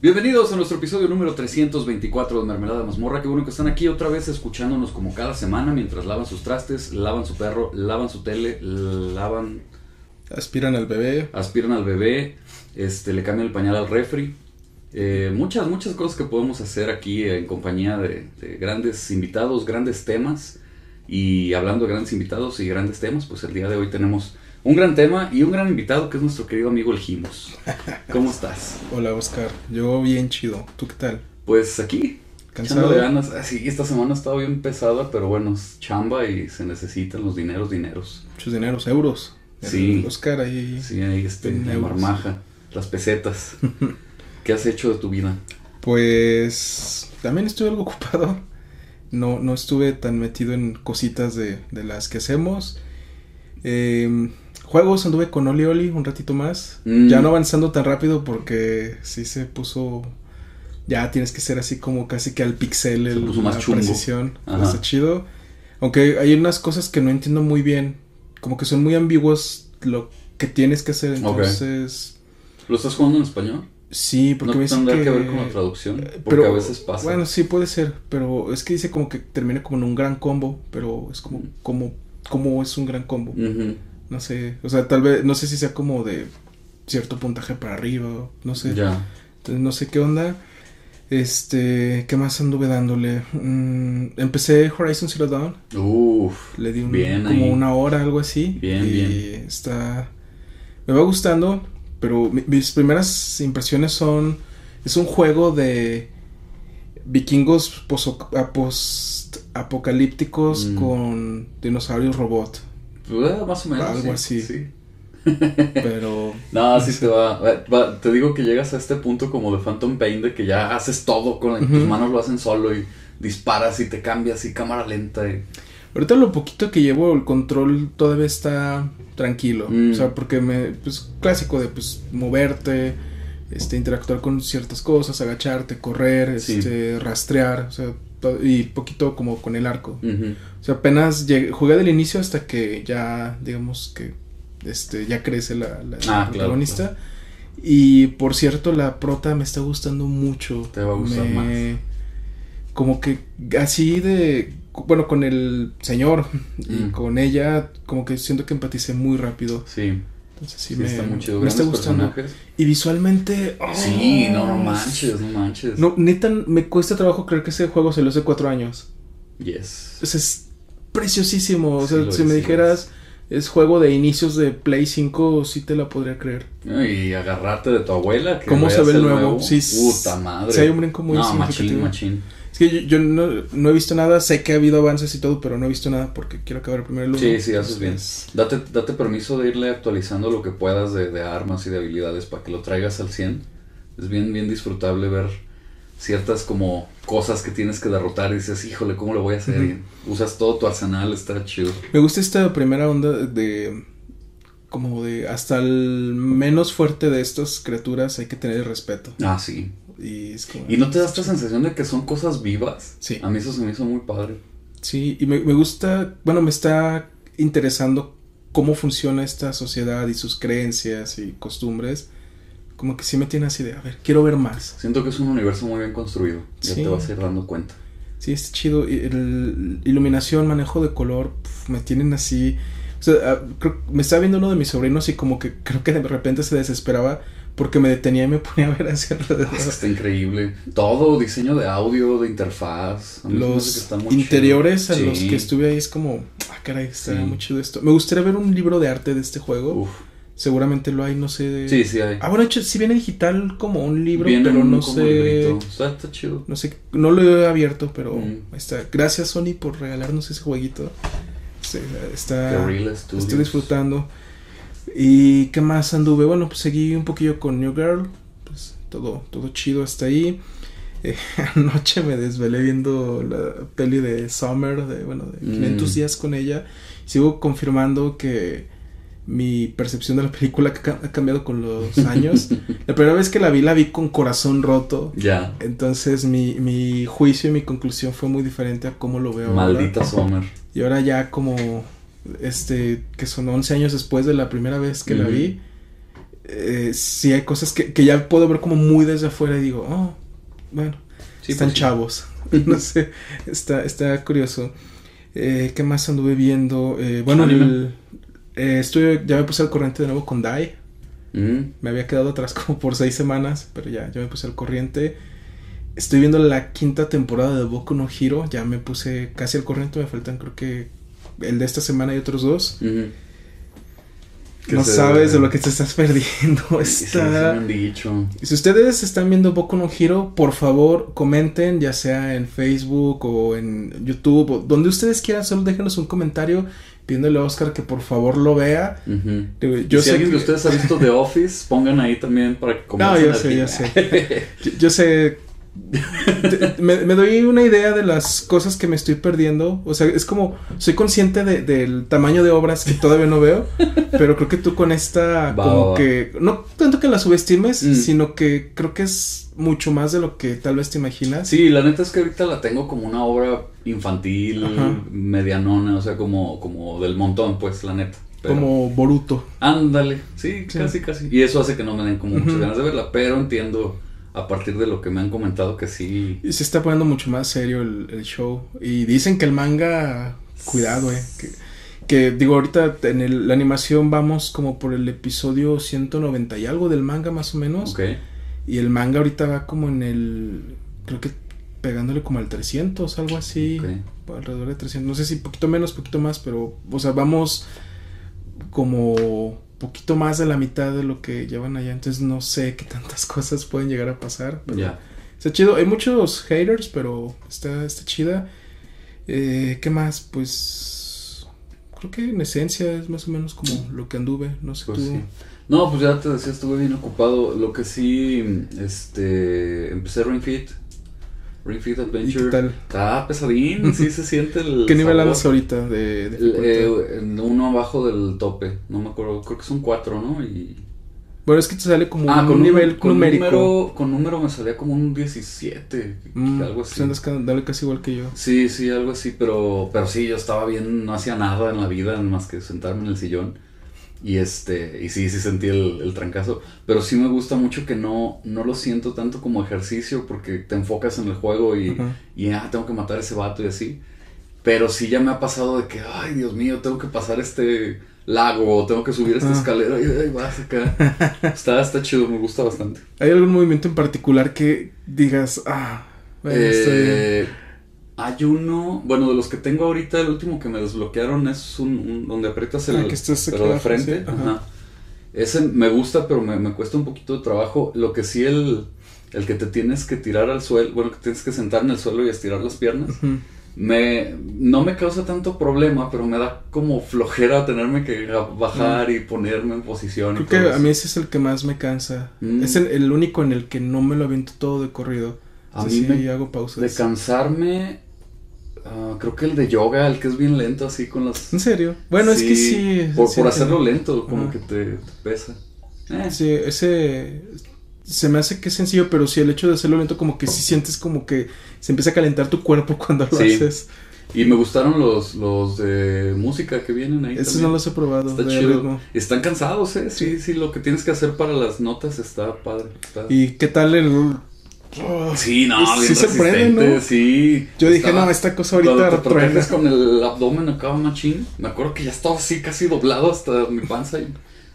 Bienvenidos a nuestro episodio número 324 de Mermelada Mazmorra. Qué bueno que están aquí otra vez escuchándonos como cada semana mientras lavan sus trastes, lavan su perro, lavan su tele, lavan, Aspiran al bebé. aspiran al bebé, este, le cambian el pañal al refri. Eh, muchas, muchas cosas que podemos hacer aquí en compañía de, de grandes invitados, grandes temas. Y hablando de grandes invitados y grandes temas, pues el día de hoy tenemos un gran tema y un gran invitado que es nuestro querido amigo El Jimos. ¿Cómo estás? Hola Oscar, yo bien chido. ¿Tú qué tal? Pues aquí, ¿Cansado? echándole ganas. Ah, Sí, esta semana ha estado bien pesada, pero bueno, es chamba y se necesitan los dineros, dineros. Muchos dineros, euros. Sí. Oscar ahí. Sí, ahí este, la marmaja, las pesetas. ¿Qué has hecho de tu vida? Pues también estuve algo ocupado. No, no estuve tan metido en cositas de, de las que hacemos. Eh, juegos anduve con Oli Oli un ratito más. Mm. Ya no avanzando tan rápido porque sí se puso. Ya tienes que ser así como casi que al pixel Se el, puso más la chungo. precisión. Está chido. Aunque hay unas cosas que no entiendo muy bien. Como que son muy ambiguos lo que tienes que hacer. Entonces. ¿Lo estás jugando en español? Sí, porque ¿No me dice que... que ver con la traducción? Porque pero, a veces pasa. Bueno, sí puede ser, pero es que dice como que termina como en un gran combo, pero es como, como, como es un gran combo. Ujú. No sé, o sea, tal vez, no sé si sea como de cierto puntaje para arriba, no sé. Ya. Entonces no sé qué onda. Este, ¿qué más anduve dándole? Mm, empecé Horizon Zero Dawn, Uf. le di un- Bien como ahí. una hora, algo así. Bien, y bien. está, me va gustando, pero mi- mis primeras impresiones son, es un juego de vikingos post-apocalípticos Mm. con dinosaurios robot, Eh, más o menos. Algo sí, así. sí. pero No, sí te va, va- Te digo que llegas a este punto como de Phantom Pain de que ya haces todo con tus manos lo hacen solo y disparas y te cambias y cámara lenta y ahorita lo poquito que llevo el control todavía está tranquilo, Mm. o sea, porque me, pues clásico de pues moverte, este, interactuar con ciertas cosas, agacharte, correr, Sí. este, rastrear, o sea, y poquito como con el arco. O sea, apenas llegué- jugué del inicio hasta que ya, digamos que, este, ya crece la, la- la Ah, claro, protagonista. Y por cierto, la prota me está gustando mucho. Te va a gustar Me- Como que así de, bueno, con el señor y Mm. con ella, como que siento que empaticé muy rápido. Sí, Entonces sí, sí, me, está muy chido. me está gustando. personajes. Y visualmente... ¡oh! Sí, no, no manches, no manches. No, neta, me cuesta trabajo creer que ese juego salió hace cuatro años. Yes. Pues es preciosísimo. O sea, lo si es, me lo dijeras es juego de inicios de Play 5, sí te la podría creer. Y agarrarte de tu abuela. Que ¿Cómo se ve el nuevo? Sí, Puta madre. sí hay un brinco muy No, machín, significativo. machín. Es que yo, yo no, no he visto nada, sé que ha habido avances y todo, pero no he visto nada porque quiero acabar primero el uno. Sí, sí, haces bien. Date, date permiso de irle actualizando lo que puedas de, de armas y de habilidades para que lo traigas al 100. Es bien, bien disfrutable ver ciertas como cosas que tienes que derrotar y dices, híjole, ¿cómo lo voy a hacer? Y usas todo tu arsenal, está chido. Me gusta esta primera onda de como de hasta el menos fuerte de estas criaturas hay que tener respeto. Ah, sí. Y es como... ¿Y no te da esta sensación de que son cosas vivas? Sí. A mí eso se me hizo muy padre. Sí, y me, me gusta, bueno, me está interesando cómo funciona esta sociedad y sus creencias y costumbres. Como que sí me tiene así de, a ver, quiero ver más. Siento que es un universo muy bien construido. Ya Sí. te vas a ir dando cuenta. Sí, es chido. El- iluminación, manejo de color, pf, me tienen así. O sea, ah, creo- me estaba viendo uno de mis sobrinos y como que creo que de repente se desesperaba porque me detenía y me ponía a ver hacia alrededor. Está increíble. Todo, diseño de audio, de interfaz. A mí se me hace que Los está muy interiores chido. a los que estuve ahí es como, ah, caray, está Sí. muy chido esto. Me gustaría ver un libro de arte de este juego. Uf. Seguramente lo hay, no sé. de- Sí, sí hay. Ah, bueno, hecho, sí viene digital como un libro, Viene pero un- no como sé. Está, está chido. No sé, no lo he abierto, pero Mm. está. Gracias, Sony, por regalarnos ese jueguito. Sí, está. Estoy disfrutando. ¿Y qué más anduve? Bueno, pues seguí un poquillo con New Girl. Pues todo, todo chido hasta ahí. Eh, anoche me desvelé viendo la peli de Summer, de, bueno, de Mm. 500 días con ella. Sigo confirmando que mi percepción de la película ha cambiado con los años. la primera vez que la vi, la vi con corazón roto. Ya. Entonces mi, mi juicio y mi conclusión fue muy diferente a cómo lo veo ahora. Maldita Summer. Y ahora ya como, este, que son 11 años después de la primera vez que la vi, eh, sí hay cosas que, que ya puedo ver como muy desde afuera y digo, oh, bueno, Sí, están pues sí. chavos. no sé, está, está curioso. Eh, ¿Qué más anduve viendo? Eh, bueno, el- eh, ya me puse al corriente de nuevo con Dai. Mm, Me había quedado atrás como por seis semanas, pero ya, ya me puse al corriente. Estoy viendo la quinta temporada de Boku no Hero. Ya me puse casi al corriente. Me faltan, creo que el de esta semana y otros dos. ujú. Que No sabes de lo que te estás perdiendo. Me Está. han dicho. Si ustedes están viendo Boku no Hero, por favor comenten, ya sea en Facebook o en YouTube, o donde ustedes quieran, solo déjenos un comentario pidiéndole a Oscar que por favor lo vea. Digo, Y Yo si sé alguien que- de ustedes ha visto The Office, pongan ahí también para que No, comiencen yo sé, yo sé. Yo, yo sé. Me, me doy una idea de las cosas que me estoy perdiendo. O sea, es como. Soy consciente de- del tamaño de obras que todavía no veo. Pero creo que tú con esta. Va, como va, que. No tanto que la subestimes, Mm. sino que creo que es mucho más de lo que tal vez te imaginas. Sí, la neta es que ahorita la tengo como una obra infantil, Ajá. medianona, o sea, como, como del montón, pues, la neta. Pero- Como Boruto. Ándale, sí, Sí. casi, casi. Y eso hace que no me den como muchas ganas de verla, pero entiendo a partir de lo que me han comentado que sí. Y se está poniendo mucho más serio el, el show. Y dicen que el manga. Cuidado, eh. Que, que, digo, ahorita en el- la animación vamos como por el episodio 190 y algo del manga más o menos. Ok. Y el manga ahorita va como en el. Creo que pegándole como al 300, algo así. Ok. Alrededor de 300. No sé si poquito menos, poquito más, pero. O sea, vamos como poquito más de la mitad de lo que llevan allá. Entonces no sé qué tantas cosas pueden llegar a pasar. Pero Ya. Está chido. Hay muchos haters, pero está, está chida. Eh, ¿Qué más? Pues. Creo que en esencia es más o menos como lo que anduve. No sé Pues tú. sí. No, pues ya te decía, estuve bien ocupado. Lo que sí, este, empecé Ring Fit. Ring Fit ¿Y Adventure. qué tal? Está pesadín, sí se siente el. ¿Qué nivel andas ahorita de, eh, uno abajo del tope, no me acuerdo, creo que son cuatro, ¿no? Y... Bueno, es que te sale como Ah, un con un nivel con numérico. Número, con número me salía como un 17, Mm, algo así. andas casi igual que yo. Sí, sí, algo así, pero, pero sí, yo estaba bien, no hacía nada en la vida más que sentarme en el sillón. Y este, y sí, sí sentí el, el trancazo. Pero sí me gusta mucho que no, no lo siento tanto como ejercicio porque te enfocas en el juego y, y ah, tengo que matar a ese vato y así. Pero sí ya me ha pasado de que, ay, Dios mío, tengo que pasar este lago o tengo que subir esta escalera y vas acá. está, está chido, me gusta bastante. ¿Hay algún movimiento en particular que digas, ah, bueno, está bien"? Hay uno, bueno, de los que tengo ahorita, el último que me desbloquearon es un, un- donde aprietas el, Ah, que estás pero de frente. ajá. ajá. Ese me gusta, pero me, me cuesta un poquito de trabajo. Lo que sí, el, el que te tienes que tirar al suelo, bueno, que tienes que sentar en el suelo y estirar las piernas, me, no me causa tanto problema, pero me da como flojera tenerme que bajar y ponerme en posición. y. Creo que a mí ese es el que más me cansa. Mm. Es el, el único en el que no me lo aviento todo de corrido. A O sea, mí sí me- hago pausas. De cansarme, ah, creo que el de yoga, el que es bien lento, así con las... ¿En serio? Bueno, es que sí. Por, hacerlo lento, como Ajá. que te, te pesa. Eh, Sí, ese se me hace que es sencillo, pero sí el hecho de hacerlo lento como que sí sientes como que se empieza a calentar tu cuerpo cuando lo Sí. haces. Y me gustaron los, los de música que vienen ahí. Esos también. no los he probado. Está chido. ritmo. Están cansados, ¿eh? Sí, sí, lo que tienes que hacer para las notas está padre. está- ¿Y qué tal el...? Sí, no, Sí bien se prende, resistente, ¿no? sí. Yo dije, Estaba- no, esta cosa ahorita te proteges con el abdomen acá machín, me acuerdo que ya estaba así casi doblado hasta mi panza y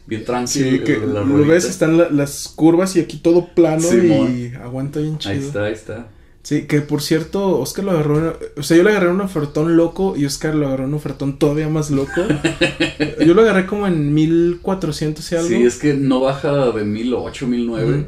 bien tranquilo. Sí, que la lo ves, están la- las curvas y aquí todo plano y aguanta bien chido. Ahí está, ahí está. Sí, que por cierto, Oscar lo agarró, o sea, yo le agarré un ofertón loco y Oscar lo agarró un ofertón todavía más loco. yo lo agarré como en 1400 y algo. Sí, es que no baja de 1008, 1009. Ujú.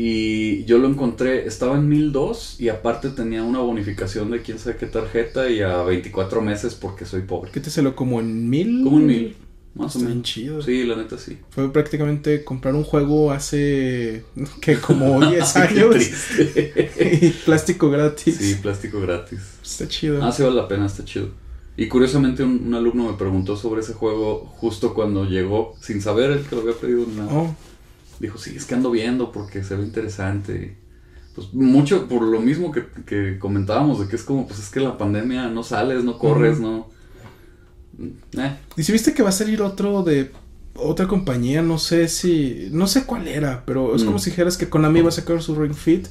Y yo lo encontré, estaba en 1002 y aparte tenía una bonificación de quién sabe qué tarjeta y a 24 meses porque soy pobre. ¿Qué te salió como en 1000? Como un mil, más o menos. chido. Sí, la neta sí. Fue prácticamente comprar un juego hace que como 10 Qué años y plástico gratis. Sí, plástico gratis. Está chido. Ah, sí vale la pena, está chido. Y curiosamente un, un alumno me preguntó sobre ese juego justo cuando llegó, sin saber el que lo había pedido nada. Oh, Dijo, sí, es que ando viendo porque se ve interesante. Pues mucho por lo mismo que, que comentábamos, de que es como, pues es que la pandemia no sales, no corres, no... Eh, ¿Y si viste que va a salir otro de otra compañía, no sé si, no sé cuál era, pero es como Mm. si dijeras que Konami va a sacar su Ring Fit,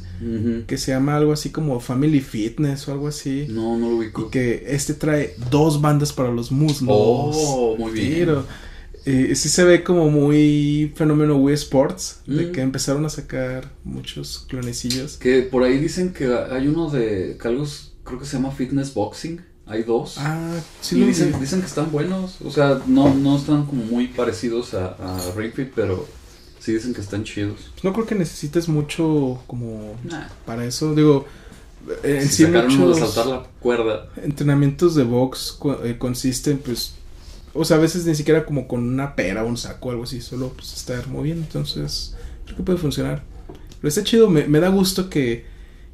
que se llama algo así como Family Fitness o algo así. No, no lo ubico. Y que este trae dos bandas para los muslos. Oh, muy bien. Tiro. Eh, sí se ve como muy fenómeno Wii Sports, de Mm. que empezaron a sacar muchos clonecillos. Que por ahí dicen que hay uno de Carlos, creo que se llama Fitness Boxing. Hay dos. Ah, sí y lo dicen, dicen que están buenos. O sea, no, no están como muy parecidos a, a Ring Fit, pero sí dicen que están chidos. Pues no creo que necesites mucho como Nah. para eso. Digo, eh, en si sí de saltar la cuerda. entrenamientos de box eh, consisten pues... O sea, a veces ni siquiera como con una pera o un saco o algo así, solo pues estar moviendo. Entonces, creo que puede funcionar. Pero está chido, me, me da gusto que,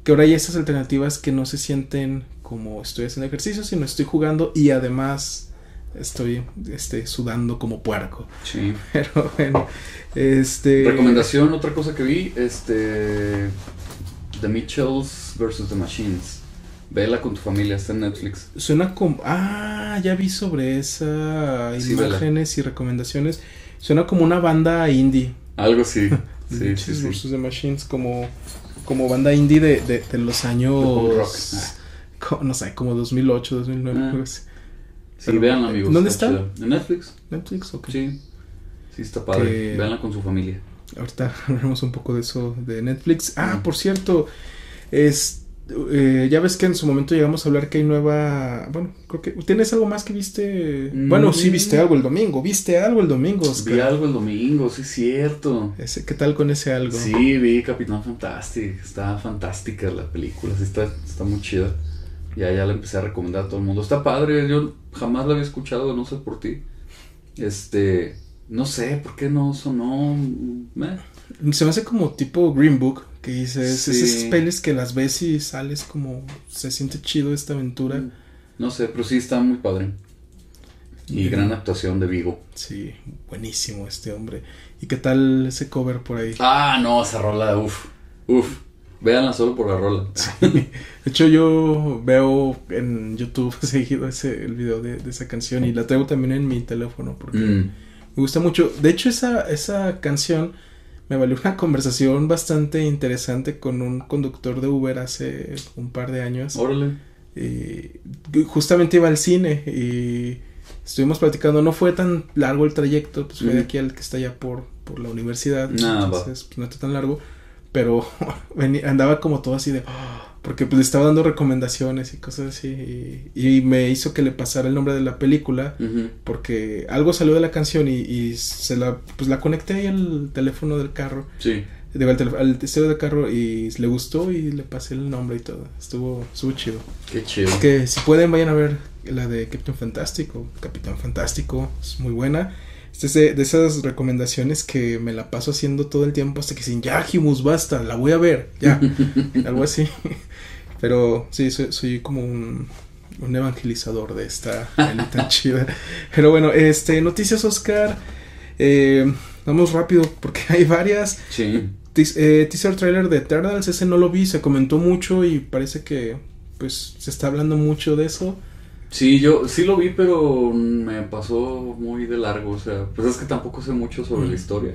que ahora hay estas alternativas que no se sienten como estoy haciendo ejercicio, sino estoy jugando y además estoy este, sudando como puerco. Sí. Pero bueno, este... Recomendación, otra cosa que vi, este... The Mitchells vs. The Machines. Vela con tu familia, está en Netflix. Suena como... Ah, ya vi sobre esa Sí, vela. imágenes y recomendaciones. Suena como una banda indie. Algo así. Sí, sí, sí. vs. The Machines, como, como banda indie de, de, de los años... Rock. co- no sé, como 2008, 2009. Ah. algo así. Sí, Pero, véanla, amigos. ¿dónde está? En Netflix. Netflix, ok. Sí. Sí, está padre. Que- Véanla con su familia. Ahorita hablaremos un poco de eso de Netflix. Ah, Mm. por cierto, es eh, ya ves que en su momento llegamos a hablar que hay nueva. Bueno, creo que. ¿Tienes algo más que viste? Mm. Bueno, sí, viste algo el domingo. ¿Viste algo el domingo, Oscar? Vi algo el domingo, sí, es cierto. Ese, ¿Qué tal con ese algo? Sí, vi Capitán Fantastic. Está fantástica la película. Sí, está, está muy chida. Ya, ya la empecé a recomendar a todo el mundo. Está padre. Yo jamás la había escuchado, no sé por ti. Este. No sé por qué no sonó. meh. Se me hace como tipo Green Book, que dices, Sí. esas pelis que las ves y sales como, se siente chido esta aventura. No sé, pero sí está muy padre. Y Mm. gran actuación de Vigo. Sí, buenísimo este hombre. ¿Y qué tal ese cover por ahí? Ah, no, esa rola, uff. Uff. Véanla solo por la rola. De hecho, yo veo en YouTube seguido ese, el video de, de esa canción y la tengo también en mi teléfono porque Mm. me gusta mucho. De hecho, esa, esa canción me valió una conversación bastante interesante con un conductor de Uber hace un par de años. Órale. Y justamente iba al cine y estuvimos platicando. No fue tan largo el trayecto, pues fue de aquí al que está allá por, por la universidad. Ah, entonces, pues no está tan largo. Pero venía- andaba como todo así de. Porque pues le estaba dando recomendaciones y cosas así. Y, y me hizo que le pasara el nombre de la película. Porque algo salió de la canción y, y se la, pues la conecté ahí al teléfono del carro. Sí. Digo, al, al del carro y le gustó y le pasé el nombre y todo. Estuvo, estuvo chido. Qué chido. Es que si pueden vayan a ver la de Captain Fantástico. Capitán Fantástico es muy buena. Es de, de esas recomendaciones que me la paso haciendo todo el tiempo hasta que dicen, ya Jimus, basta, la voy a ver, ya. Algo así. Pero sí, soy, soy como un, un evangelizador de esta tan chida. Pero bueno, este, noticias Oscar. Eh, vamos rápido porque hay varias. Sí. Eh, teaser trailer de Eternals, ese no lo vi, se comentó mucho y parece que pues se está hablando mucho de eso. Sí, yo sí lo vi, pero me pasó muy de largo. O sea, pues es que tampoco sé mucho sobre Mm. la historia.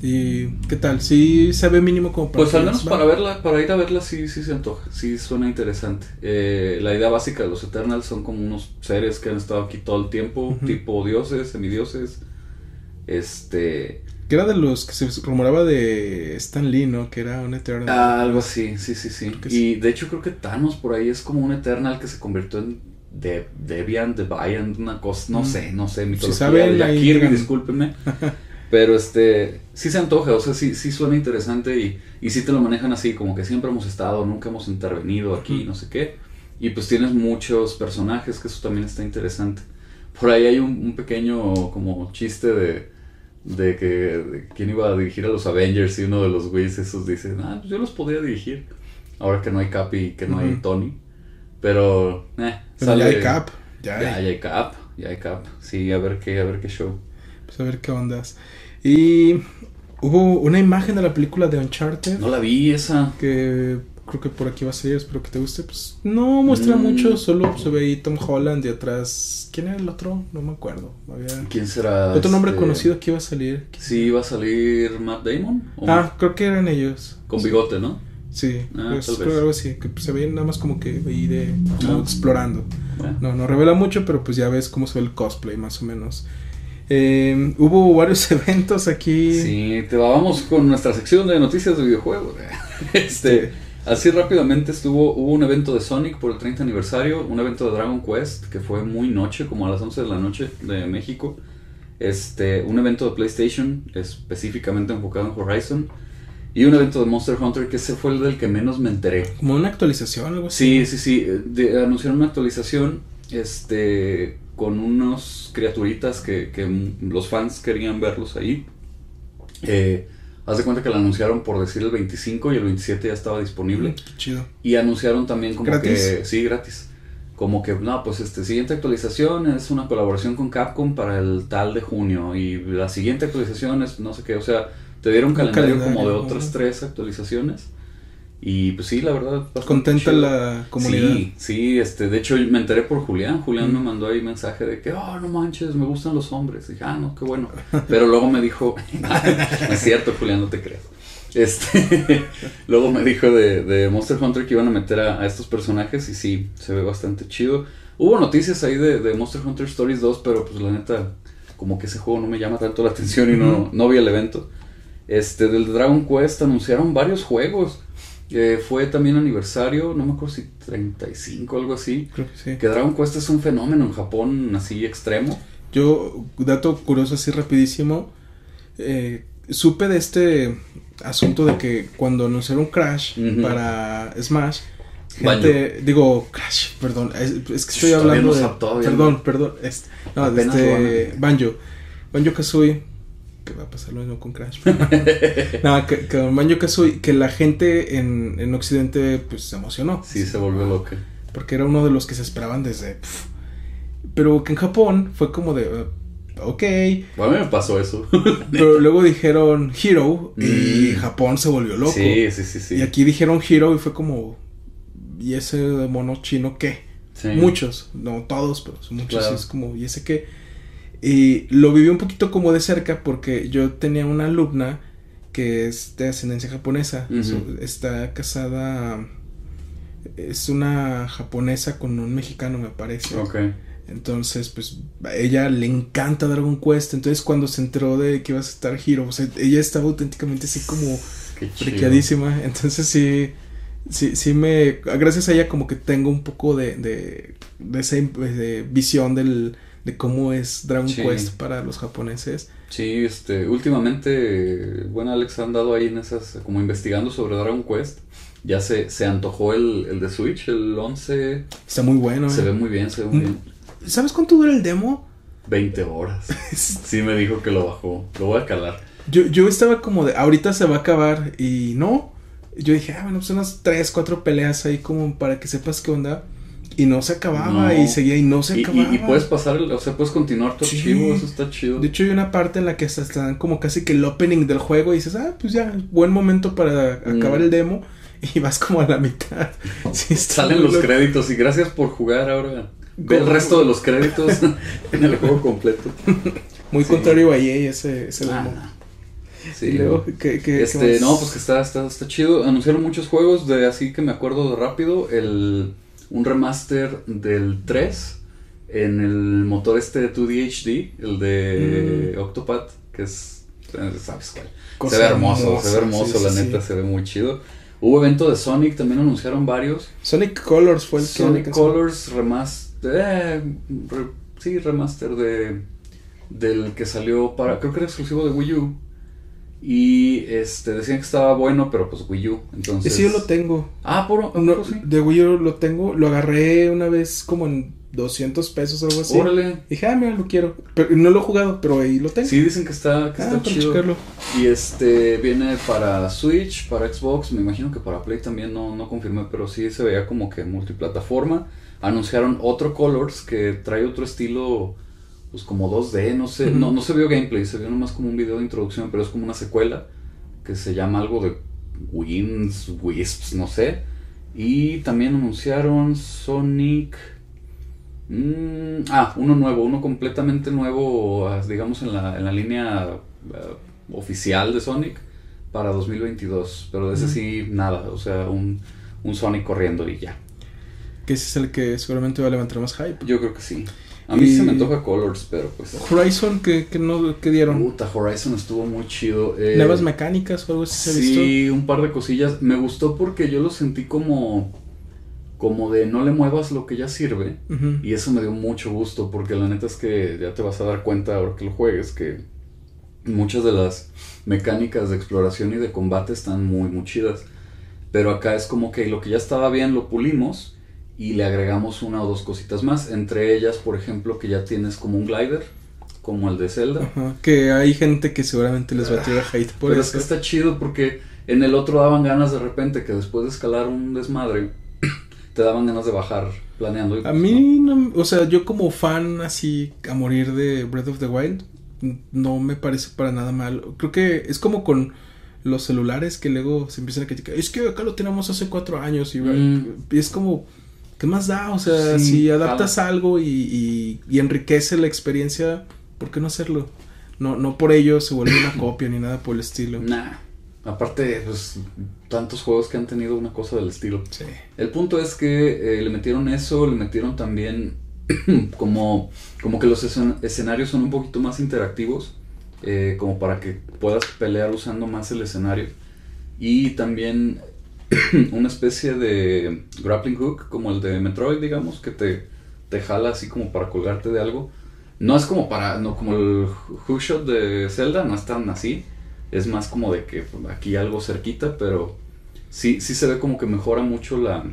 ¿Y qué tal? ¿Sí se ve mínimo como para Pues al menos para verla, para ir a verla sí, sí se antoja, sí suena interesante. Eh, la idea básica de los Eternals son como unos seres que han estado aquí todo el tiempo, tipo dioses, semidioses. Este, Que era de los que se rumoraba de Stan Lee, ¿no? Que era un Eternal. ah, algo así, sí, sí, sí. Y sí. de hecho creo que Thanos por ahí es como un Eternal que se convirtió en de Deviant, Deviant, una cosa, no Mm. sé, no sé, mitología saben, de ahí Kirby, digan. discúlpenme. Pero este, sí se antoja, o sea, sí, sí suena interesante y, y sí te lo manejan así, como que siempre hemos estado, nunca hemos intervenido aquí, no sé qué. Y pues tienes muchos personajes, que eso también está interesante. Por ahí hay un, un pequeño como chiste de, de que de quién iba a dirigir a los Avengers y uno de los güeyes esos dice, ah, pues yo los podría dirigir. Ahora que no hay Cap y que no hay. Tony. Pero, eh, Pero ya hay Cap. Ya, hay. ya hay Cap, ya hay Cap. Sí, a ver qué, a ver qué show. Pues a ver qué ondas. Y hubo una imagen de la película de Uncharted No la vi esa. que creo que por aquí va a salir, espero que te guste. Pues no muestra Mm. mucho, solo se ve ahí Tom Holland y atrás. ¿Quién era el otro? No me acuerdo. Había ¿Quién será? otro nombre este, conocido que iba a salir. Sí, va a salir Matt Damon. ¿O Ah, creo que eran ellos. Con bigote, ¿no? Sí, Ah, pues, tal creo vez. algo así, que pues, se veían nada más como que ahí de como Ah. explorando. Ah. No, no revela mucho, pero pues ya ves cómo se ve el cosplay más o menos. Eh, hubo varios eventos aquí. Sí, te vamos con nuestra sección de noticias de videojuegos. Este, así rápidamente estuvo, hubo un evento de Sonic por el 30 aniversario, un evento de Dragon Quest que fue muy noche, como a las 11 de la noche de México. Este, un evento de PlayStation específicamente enfocado en Horizon y un evento de Monster Hunter que ese fue el del que menos me enteré. Como una actualización, algo así. Sí, sí, sí. de- anunciaron una actualización este, con unos criaturitas que, que los fans querían verlos ahí. Eh, haz de cuenta que la anunciaron por decir el 25 y el 27 ya estaba disponible. Qué chido. Y anunciaron también como ¿Gratis? que... Sí, gratis. Como que, no, pues este, siguiente actualización es una colaboración con Capcom para el tal de junio. Y la siguiente actualización es no sé qué. O sea, te dieron un Un calendario, como de calendario, otras tres actualizaciones. Y pues sí, la verdad. Contenta chido. la comunidad. Sí, sí, este, de hecho me enteré por Julián. Julián Mm. me mandó ahí mensaje de que, oh, no manches, me gustan los hombres. dije, ah, no, qué bueno. Pero luego me dijo, no es cierto, Julián, no te creas. Este, luego me dijo de, de Monster Hunter que iban a meter a, a estos personajes y sí, se ve bastante chido. Hubo noticias ahí de, de Monster Hunter Stories 2, pero pues la neta, como que ese juego no me llama tanto la atención y no, no vi el evento. Este, del Dragon Quest anunciaron varios juegos. Eh, fue también aniversario, no me acuerdo si 35 o algo así. Creo que sí. Que Dragon Quest es un fenómeno en Japón así extremo. Yo, dato curioso así rapidísimo, eh, supe de este asunto de que cuando anunciaron Crash para Smash, gente, digo Crash, perdón, es, es que estoy Shh, hablando no de, perdón, perdón, es- no, de este Banjo, Banjo Kazooie, que va a pasar lo mismo con Crash, no, que, que Banjo Kazooie, que la gente en, en Occidente pues se emocionó, Sí, se volvió loca. porque era uno de los que se esperaban desde, pero que en Japón fue como de, eh, ok, Bueno, a mí me pasó eso. pero luego dijeron Hero y Mm. Japón se volvió loco. Sí, sí, sí, sí. Y aquí dijeron Hero y fue como, ¿y ese mono chino qué? Sí. Muchos, no todos, pero son muchos. Claro. y es como, ¿y ese qué? Y lo viví un poquito como de cerca porque yo tenía una alumna que es de ascendencia japonesa. Está casada, es una japonesa con un mexicano, me parece. Ok. Entonces, pues a ella le encanta Dragon Quest. Entonces, cuando se enteró de que iba a estar Hero, o sea, ella estaba auténticamente así como friqueadísima. Entonces, sí, sí, sí me. Gracias a ella, como que tengo un poco de, de, de esa de visión del, de cómo es Dragon Sí. Quest para los japoneses. Sí, este, últimamente, bueno, Alex ha andado ahí en esas, como investigando sobre Dragon Quest. Ya se, se antojó el, el de Switch, el 11. Está muy bueno. Se ¿eh? ve muy bien, se ve muy Mm. bien. ¿Sabes cuánto dura el demo? 20 horas. Sí me dijo que lo bajó. Lo voy a calar. Yo, yo estaba como de, ahorita se va a acabar y no. Yo dije, ah, bueno, pues unas 3, 4 peleas ahí como para que sepas qué onda. Y no se acababa No. y seguía y no se Y, acababa. y puedes pasar, o sea, puedes continuar tu Sí. archivo, eso está chido. De hecho hay una parte en la que hasta están como casi que el opening del juego y dices, ah, pues ya, buen momento para Mm. acabar el demo. Y vas como a la mitad. Sí, Salen los loco. créditos y gracias por jugar ahora. Ve el resto de los créditos en el juego completo. Muy Sí. contrario a EA ese, ese Ah, demo. Sí. y luego, ¿qué, qué- qué Este, no, pues que está, está, está chido. Anunciaron muchos juegos de así que me acuerdo de rápido. El, un remaster del 3 en el motor este de 2D HD, el de Octopath, que es. eh, ¿Sabes cuál? Cosa se ve hermoso, hermosa, se ve hermoso, sí, la sí, neta, sí. se ve muy chido. Hubo evento de Sonic, también anunciaron varios. Sonic Colors fue el que... Sonic que- Colors Remaster. eh, re- sí, remaster de. Del que salió para. Creo que era exclusivo de Wii U. Y este decían que estaba bueno, pero pues Wii U. Entonces. Ese yo lo tengo. Ah, por. No, sí. De Wii U lo tengo. Lo agarré una vez como en 200 pesos o algo así. Órale. Dije, ah, mira, lo quiero. Pero no lo he jugado, pero ahí lo tengo. Sí, dicen que está, que ah, está para chido. checarlo. Y este viene para Switch, para Xbox, me imagino que para Play también no, no confirmé, pero sí se veía como que multiplataforma. Anunciaron otro Colors que trae otro estilo, pues como 2D, no sé, no, no se vio gameplay, se vio nomás como un video de introducción, pero es como una secuela que se llama algo de Winds, Wisps, no sé. Y también anunciaron Sonic. mm, ah, uno nuevo, uno completamente nuevo, ah, digamos, en la, en la línea ah, oficial de Sonic para 2022. Pero de ese sí, nada. O sea, un, un Sonic corriendo y ya. Que ese es el que seguramente va a levantar más hype. Yo creo que sí. A mí Y- se me antoja Colors, pero pues. Horizon, que, que no, que dieron? Puta, Horizon estuvo muy chido. eh, Nuevas mecánicas o algo así se visto. Sí, un par de cosillas. Me gustó porque yo lo sentí como. Como de no le muevas lo que ya sirve. Y eso me dio mucho gusto porque la neta es que ya te vas a dar cuenta ahora que lo juegues que muchas de las mecánicas de exploración y de combate están muy, muy chidas. Pero acá es como que lo que ya estaba bien lo pulimos y le agregamos una o dos cositas más. Entre ellas, por ejemplo, que ya tienes como un glider, como el de Zelda. Ajá, Que hay gente que seguramente les va a tirar hate por Pero es que está chido porque en el otro daban ganas de repente que después de escalar un desmadre, te daban ganas de bajar planeando. y A pues, mí, no, o sea, yo como fan así a morir de Breath of the Wild, no me parece para nada mal. Creo que es como con los celulares que luego se empiezan a criticar. Es que acá lo tenemos hace cuatro años y, Mm. y es como, ¿qué más da? O sea, Sí, si adaptas algo y, y- y enriquece la experiencia, ¿por qué no hacerlo? No, no por ello se vuelve una copia ni nada por el estilo. Nah. Aparte, pues, tantos juegos que han tenido una cosa del estilo. Sí. El punto es que eh, le metieron eso, le metieron también como, como que los escen- escenarios son un poquito más interactivos, eh, como para que puedas pelear usando más el escenario. Y también una especie de grappling hook, como el de Metroid, digamos, que te, te jala así como para colgarte de algo. No es como para, no como el hookshot de Zelda, no es tan así. Es más como de que pues, aquí algo cerquita, pero sí, sí se ve como que mejora mucho la,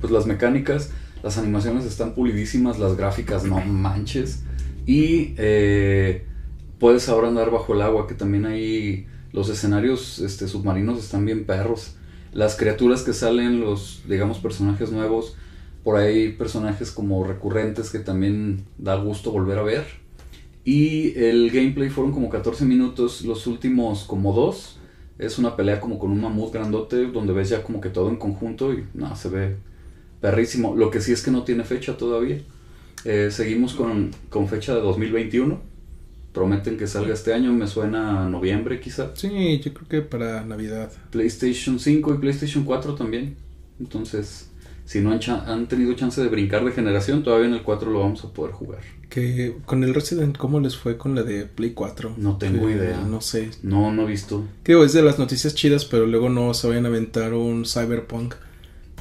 pues las mecánicas, las animaciones están pulidísimas, las gráficas no manches. Y eh, puedes ahora andar bajo el agua, que también hay los escenarios este, submarinos están bien perros. Las criaturas que salen, los, digamos, personajes nuevos, por ahí personajes como recurrentes que también da gusto volver a ver. Y el gameplay fueron como 14 minutos, los últimos como dos. Es una pelea como con un mamut grandote, donde ves ya como que todo en conjunto y no, se ve perrísimo. Lo que sí es que no tiene fecha todavía. Eh, seguimos con, con fecha de 2021. Prometen que salga este año, me suena a noviembre quizá. Sí, yo creo que para Navidad. PlayStation 5 y PlayStation 4 también. Entonces, si no han, han tenido chance de brincar de generación, todavía en el 4 lo vamos a poder jugar. Que con el Resident, ¿cómo les fue con la de Play 4? No tengo Que idea. No sé. No, no he visto. Creo es de las noticias chidas, pero luego no se vayan a aventar un Cyberpunk.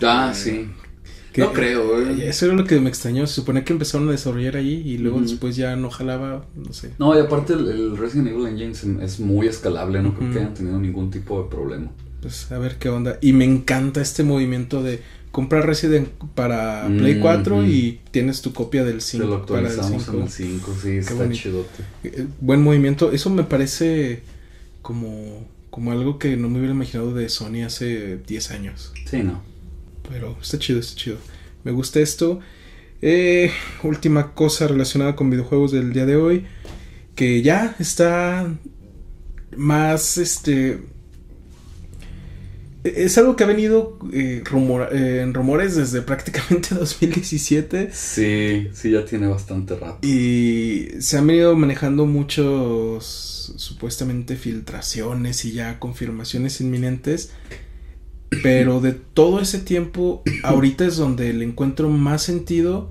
Ah, Eh, sí. Que- no creo, eh. Eso era lo que me extrañó. Se supone que empezaron a desarrollar allí y luego después ya no jalaba, no sé. No, y aparte el, el Resident Evil Engine es muy escalable, no creo que hayan tenido ningún tipo de problema. Pues a ver qué onda. Y me encanta este movimiento de comprar Resident para Play Mm, 4 mm. y tienes tu copia del Se lo 5 para el actualizamos 5. en el 5, sí, está chidote. Eh, Buen movimiento. Eso me parece como, como algo que no me hubiera imaginado de Sony hace 10 años. Sí, no. Pero está chido, está chido. Me gusta esto. Eh, última cosa relacionada con videojuegos del día de hoy. Que ya está más este. Es algo que ha venido eh, rumor- eh, en rumores desde prácticamente 2017. Sí, sí, ya tiene bastante rato. Y se han venido manejando muchos supuestamente filtraciones y ya confirmaciones inminentes. Pero de todo ese tiempo, ahorita es donde le encuentro más sentido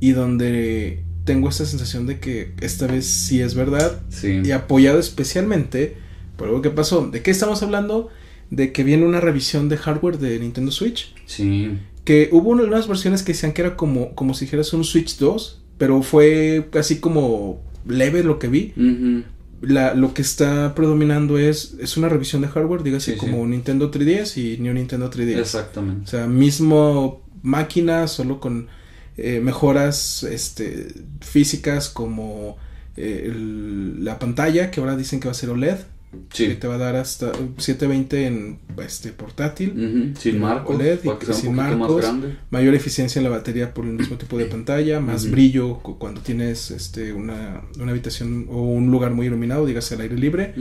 y donde tengo esta sensación de que esta vez sí es verdad. Sí. Y apoyado especialmente por algo que pasó. ¿De qué estamos hablando? De que viene una revisión de hardware de Nintendo Switch. Sí. Que hubo unas versiones que decían que era como, como si dijeras un Switch 2, pero fue así como leve lo que vi. Ujú. La, lo que está predominando es, es una revisión de hardware, dígase Sí, como sí. Nintendo 3DS y New Nintendo 3DS. O Exactamente. sea, mismo máquina, solo con eh, mejoras este, físicas como eh, el- la pantalla, que ahora dicen que va a ser OLED, que te va a dar hasta 720 en este portátil. Ujú. Sin marcos, OLED y sin marcos. más grande. mayor eficiencia en la batería por el mismo tipo de pantalla, más brillo cu- cuando tienes este, una, una habitación o un lugar muy iluminado, dígase al aire libre,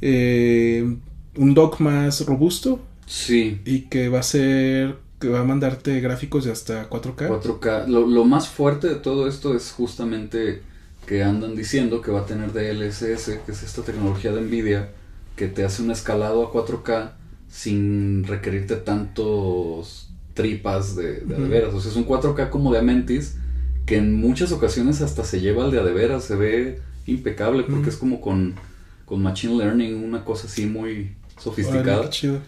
eh, un dock más robusto Sí. Y que va a ser, que va a mandarte gráficos de hasta 4K. 4K. Lo, lo más fuerte de todo esto es justamente que andan diciendo que va a tener DLSS, que es esta tecnología de Nvidia, que te hace un escalado a 4K sin requerirte tantos tripas de, de, de veras. O sea, es un 4K como de Amentis, que en muchas ocasiones hasta se lleva al de a de veras, se ve impecable porque es como con, con Machine Learning, una cosa así muy sofisticada. chido.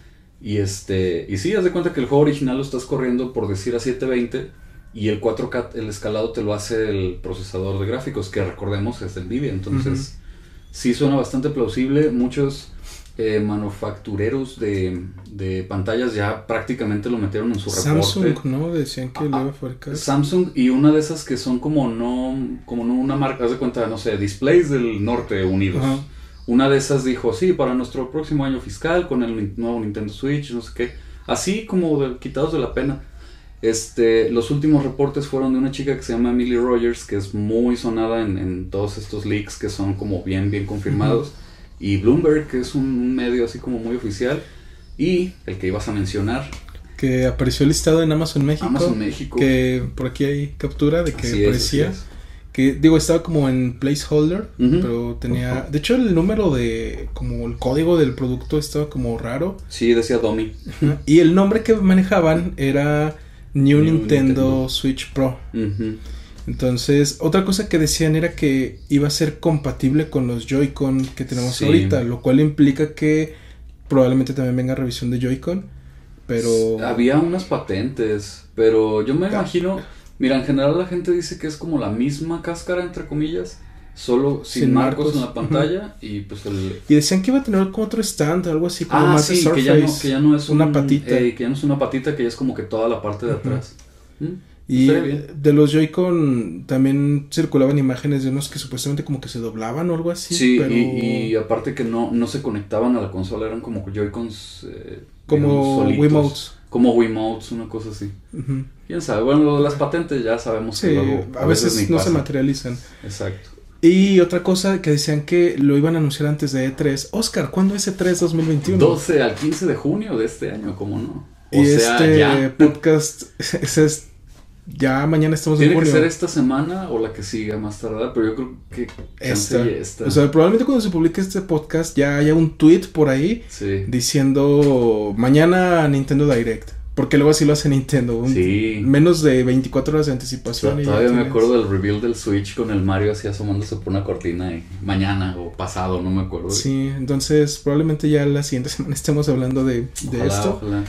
Y este, y sí, haz de cuenta que el juego original lo estás corriendo por decir a 720 y el 4K, el escalado te lo hace el procesador de gráficos, que recordemos es de Nvidia. Entonces, sí suena bastante plausible. Muchos eh, manufactureros de, de pantallas ya prácticamente lo metieron en su Samsung, reporte. ¿no? Decían que lo Ah, iba a fabricar. Samsung y una de esas que son como no, como no una marca, haz de cuenta, no sé, Displays del Norte Unidos. Una de esas dijo, sí, para nuestro próximo año fiscal con el nuevo Nintendo Switch, no sé qué. Así como de- quitados de la pena. Este, los últimos reportes fueron de una chica que se llama Emily Rogers, que es muy sonada en, en todos estos leaks que son como bien, bien confirmados. Y Bloomberg, que es un, un medio así como muy oficial. Y el que ibas a mencionar, Que apareció listado en Amazon México. Amazon México. Que por aquí hay captura de que Así aparecía. es. Que digo, estaba como en placeholder, pero tenía. De hecho, el número de. Como el código del producto estaba como raro. Sí, decía Domi. Y el nombre que manejaban era New, New Nintendo, Nintendo. Switch Pro. Entonces, otra cosa que decían era que iba a ser compatible con los Joy-Con que tenemos Sí. ahorita, lo cual implica que probablemente también venga revisión de Joy-Con, pero Había unas patentes, pero yo me Ah. imagino, mira, en general la gente dice que es como la misma cáscara, entre comillas, solo sin, Sin marcos, marcos, en la pantalla y pues el... y decían que iba a tener como otro stand, algo así como Ah, más de sí, que ya, no, que ya no es una un- patita. eh, que ya no es una patita, que ya es como que toda la parte de atrás. ¿Mm? Y de los Joy-Con también circulaban imágenes de unos que supuestamente como que se doblaban o algo así, Sí, pero y, y aparte que no, no se conectaban a la consola, eran como Joy-Cons... eh, como digamos. Wiimotes. Como Wiimotes, una cosa así. Quién sabe, bueno, lo de las patentes ya sabemos Sí, que luego a veces ni no se materializan. Exacto. Y otra cosa que decían que lo iban a anunciar antes de E3. Oscar, ¿cuándo es E E3 2021? 12 al 15 de junio de este año, ¿cómo no? O y sea, este ya. podcast, ese es, ya mañana estamos en Tiene que junio. ser esta semana o la que siga más tardar, pero yo creo que Esta. esta. O sea, probablemente cuando se publique este podcast ya haya un tweet por ahí sí. diciendo mañana Nintendo Direct. Porque luego así lo hace Nintendo. un- Sí. Menos de 24 horas de anticipación. y Todavía me tienes- acuerdo del reveal del Switch con el Mario así asomándose por una cortina y mañana o pasado, no me acuerdo. Sí, entonces probablemente ya la siguiente semana estemos hablando de, de Ojalá, esto. ojalá.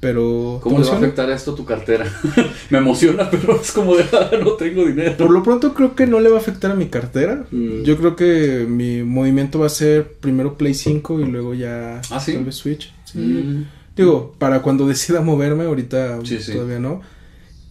Pero. ¿Cómo ¿te le va a afectar esto a tu cartera? me emociona, pero es como de, no tengo dinero. Por lo pronto creo que no le va a afectar a mi cartera. Mm. Yo creo que mi movimiento va a ser primero Play 5 y luego ya ¿Ah, sí? tal vez Switch. Sí. Mm. Digo, para cuando decida moverme, ahorita Sí, sí. todavía no.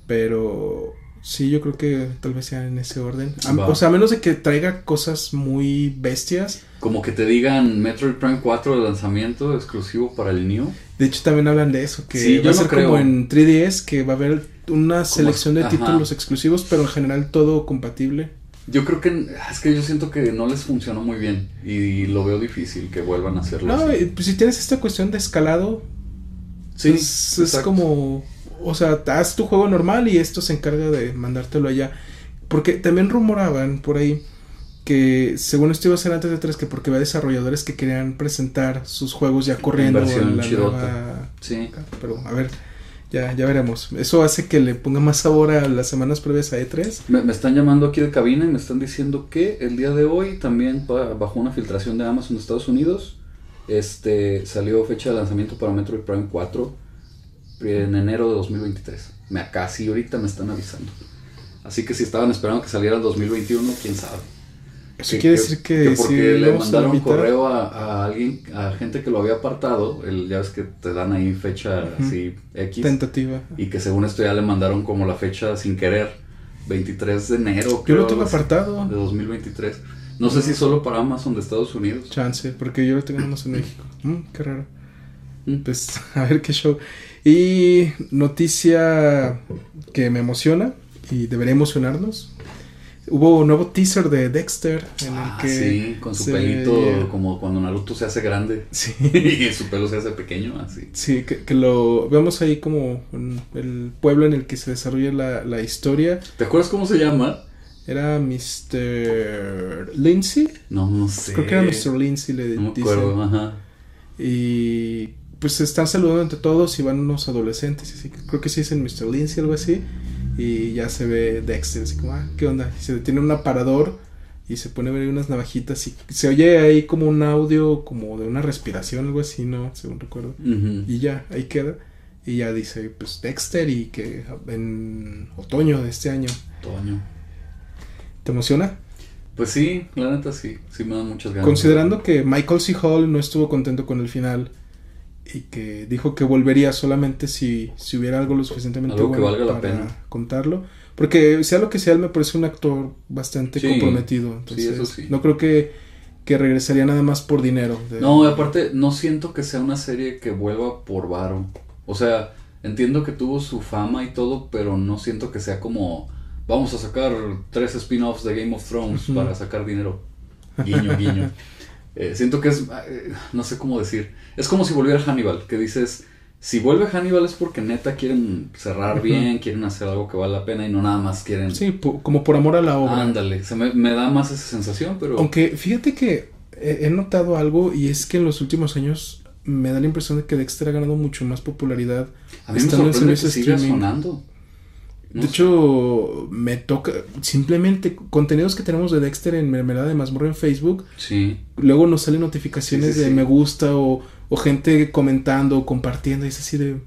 Pero sí, yo creo que tal vez sea en ese orden. A- o sea, a menos de que traiga cosas muy bestias. Como que te digan Metroid Prime 4 de lanzamiento exclusivo para el New. De hecho, también hablan de eso, que Sí, va yo a no ser creo. como en 3DS, que va a haber una selección de ajá. títulos exclusivos, pero en general todo compatible. Yo creo que es que yo siento que no les funcionó muy bien y lo veo difícil que vuelvan a hacerlo. No, así. pues si tienes esta cuestión de escalado, Sí, pues, es como, o sea, haz tu juego normal y esto se encarga de mandártelo allá. Porque también rumoraban por ahí que según esto iba a ser antes de 3, que porque había desarrolladores que querían presentar sus juegos ya corriendo versión en la nueva... Sí. Pero a ver, ya, ya veremos. Eso hace que le ponga más sabor a las semanas previas a E E3. Me, me están llamando aquí de cabina y me están diciendo que el día de hoy también bajo una filtración de Amazon de Estados Unidos este salió fecha de lanzamiento para Metroid Prime 4 en enero de 2023. Me acá sí ahorita me están avisando. Así que si estaban esperando que saliera en 2021, quién sabe. Eso quiere decir que, porque si le a mandaron correo a, a alguien, a gente que lo había apartado, el, ya ves que te dan ahí fecha Ujú. así X, Tentativa. y que según esto ya le mandaron como la fecha sin querer, 23 de enero. Yo creo, lo tengo apartado. De 2023. No sé si solo para Amazon de Estados Unidos. Chance, porque yo lo tengo en México. Mm, qué raro. Mm. Pues a ver qué show. Y noticia que me emociona y debería emocionarnos. Hubo un nuevo teaser de Dexter en Ah, el que sí, con su se pelito, como cuando Naruto se hace grande Sí, y su pelo se hace pequeño, así. sí, que, que lo vemos ahí como el pueblo en el que se desarrolla la, la historia. ¿Te acuerdas cómo se llama? Era Mr. Lindsay. No, no sé. Creo que era Mr. Lindsay, le No me dicen. acuerdo, ajá. Y pues se están saludando entre todos y van unos adolescentes. Así, que creo que sí dicen Mr. Lindsay, algo así. Y ya se ve Dexter, así como, ah, ¿qué onda? Y se detiene un aparador y se pone a ver unas navajitas y se oye ahí como un audio como de una respiración, algo así, ¿no? Según recuerdo. Y ya, ahí queda. Y ya dice, pues Dexter y que en otoño de este año. Toño. ¿Te emociona? Pues sí, la neta sí, sí me dan muchas ganas. Considerando que Michael C. Hall no estuvo contento con el final y que dijo que volvería solamente si, si hubiera algo lo suficientemente Algo que bueno la para pena. contarlo. Porque sea lo que sea, él me parece un actor bastante Sí, comprometido. sí, eso sí. no creo que, que regresaría nada más por dinero. de- No, aparte, no siento que sea una serie que vuelva por varo. O sea, entiendo que tuvo su fama y todo, pero no siento que sea como. Vamos a sacar tres spin-offs de Game of Thrones Ujú. para sacar dinero. Guiño, guiño. Eh, siento que es. eh, no sé cómo decir. Es como si volviera Hannibal, que dices. Si vuelve Hannibal es porque neta quieren cerrar Ujú. bien, quieren hacer algo que vale la pena y no nada más quieren. Sí, po- como por amor a la obra. Ándale, se me, me da más esa sensación, pero. Aunque fíjate que he notado algo y es que en los últimos años me da la impresión de que Dexter ha ganado mucho más popularidad. a mí me sorprende que siga streaming. sonando. No de sé. hecho, me toca simplemente contenidos que tenemos de Dexter en Mermelada de Mazmorra en Facebook. Sí. Luego nos salen notificaciones Sí, sí, de sí. me gusta o, o gente comentando o compartiendo. Y es así de.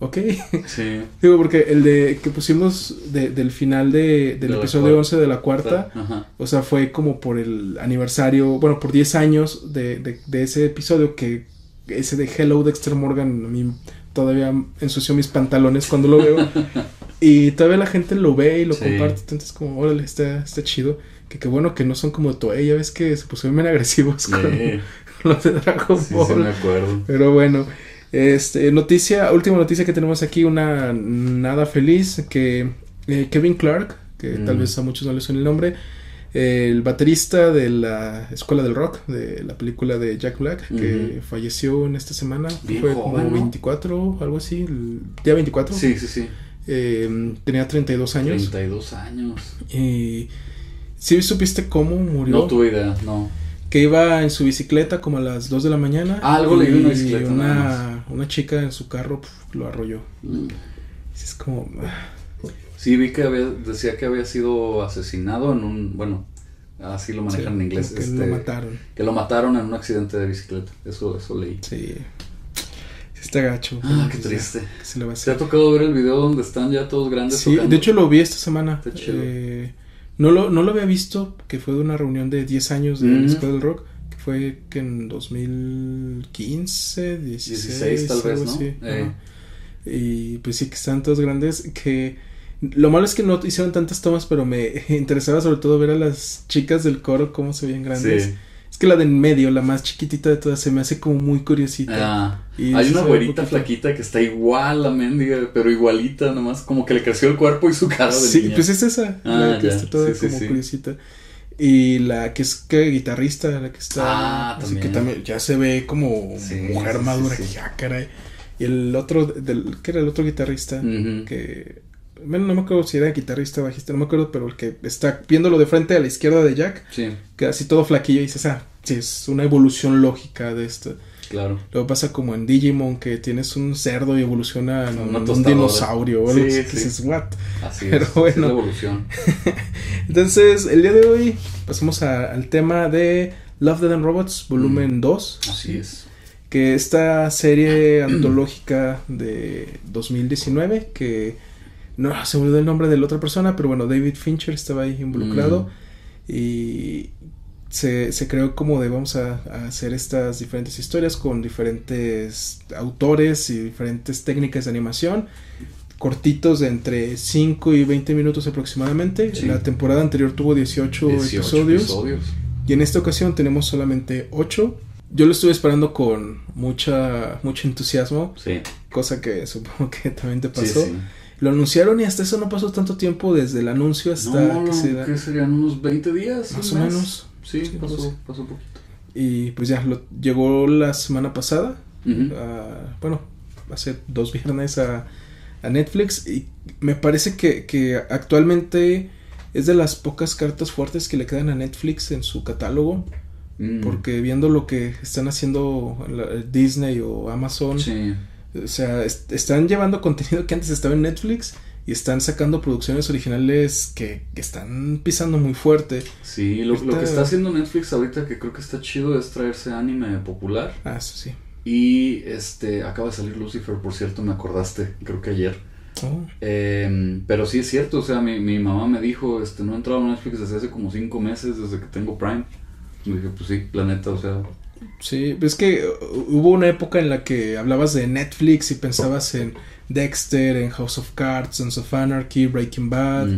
Ok. Sí. Digo, porque el de que pusimos de- del final de, del De episodio cuarta. 11 de la cuarta. Ajá. O sea, fue como por el aniversario, bueno, por 10 años de, de, de ese episodio que ese de Hello Dexter Morgan a mí todavía ensució mis pantalones cuando lo veo. y todavía la gente lo ve y lo Sí. comparte, entonces como, órale, está, está chido. Que qué bueno que no son como Toei, ya ves que se pusieron bien agresivos con los de Dragon sí, Ball. sí me acuerdo. Pero bueno, este, noticia, última noticia que tenemos aquí, una nada feliz, que eh, Kevin Clark, que tal Mm. vez a muchos no les suene el nombre, eh, el baterista de la Escuela del Rock, de la película de Jack Black, que falleció en esta semana, Bien fue joven, como ¿no? 24, algo así, el día 24, Sí, sí, sí. Eh, tenía 32 años, 32 años. y... ¿Sí supiste cómo murió? No tuve idea, no. que iba en su bicicleta como a las 2 de la mañana. Ah, algo leí en una bicicleta, Una, una chica en su carro pf, lo arrolló. Mm. Es como. ah, Sí, vi que había, decía que había sido asesinado en un, bueno, así lo manejan sí, en inglés, que este, lo mataron. que lo mataron en un accidente de bicicleta. Eso, eso leí. Sí. Está gacho. Ah, qué Pues ya, triste. ¿qué se le va a ¿Te ha hacer? tocado ver el video donde están ya todos grandes Sí, tocando? de hecho lo vi esta semana. Está chido. Eh, no, lo, no lo había visto, que fue de una reunión de 10 años de Mm. la Escuela del Rock, que fue que en 2015, 16, 16 tal vez, ¿no? así. Eh. Y pues sí, que están todos grandes, que lo malo es que no hicieron tantas tomas, pero me interesaba sobre todo ver a las chicas del coro cómo se veían grandes. Sí. Es que la de en medio, la más chiquitita de todas, se me hace como muy curiosita. Ah, Y hay una un güerita flaquita que está igual la mendiga, pero igualita nomás, como que le creció el cuerpo y su cara de Sí, niña. pues es esa, Ah, la que ya. está toda Sí, como sí. curiosita. Y la que es que guitarrista, la que está. Ah, así también. que también ya se ve como Sí, mujer madura, sí. que ya, caray. Y el otro, del, ¿qué era el otro guitarrista? Que. Bueno, no me acuerdo si era guitarrista o bajista, no me acuerdo, pero el que está viéndolo de frente a la izquierda de Jack, Sí, que así todo flaquillo, y dices, ah, sí, es una evolución lógica de esto. claro. Luego pasa como en Digimon, que tienes un cerdo y evoluciona en un tostadora. dinosaurio o algo Sí, así, que sí. dices, what? Así Pero es. bueno. es la evolución. Entonces, el día de hoy pasamos a- al tema de Love, Dead and Robots, volumen 2. Mm. Así es. Que esta serie antológica de 2019, que no se olvidó el nombre de la otra persona, pero bueno, David Fincher estaba ahí involucrado. Y se, se creó como de vamos a, a hacer estas diferentes historias con diferentes autores y diferentes técnicas de animación. Cortitos de entre 5 y 20 minutos aproximadamente. Sí. La temporada anterior tuvo 18, 18 episodios. episodios. Y en esta ocasión tenemos solamente 8. Yo lo estuve esperando con mucha, mucho entusiasmo, Sí. cosa que supongo que también te pasó. sí. Lo anunciaron y hasta eso no pasó tanto tiempo desde el anuncio hasta No, que se da. ¿qué serían? ¿Unos 20 días? Más o menos. Sí, Sí, pasó, pasó poquito. Y pues ya, lo, llegó la semana pasada. A- bueno, hace dos viernes a, a Netflix. Y me parece que, que actualmente es de las pocas cartas fuertes que le quedan a Netflix en su catálogo. Mm. Porque viendo lo que están haciendo la- Disney o Amazon, Sí. O sea, est- están llevando contenido que antes estaba en Netflix y están sacando producciones originales que, que están pisando muy fuerte. Sí, lo, lo que está haciendo Netflix ahorita que creo que está chido es traerse anime popular. Ah, eso sí. Y este, acaba de salir Lucifer, por cierto, me acordaste, creo que ayer. Oh, Eh, pero sí es cierto, o sea, mi, mi mamá me dijo, este, no he entrado a Netflix desde hace como cinco meses, desde que tengo Prime. Y dije, pues sí, la neta, o sea, Sí, es que hubo una época en la que hablabas de Netflix y pensabas en Dexter, en House of Cards, Sons of Anarchy, Breaking Bad,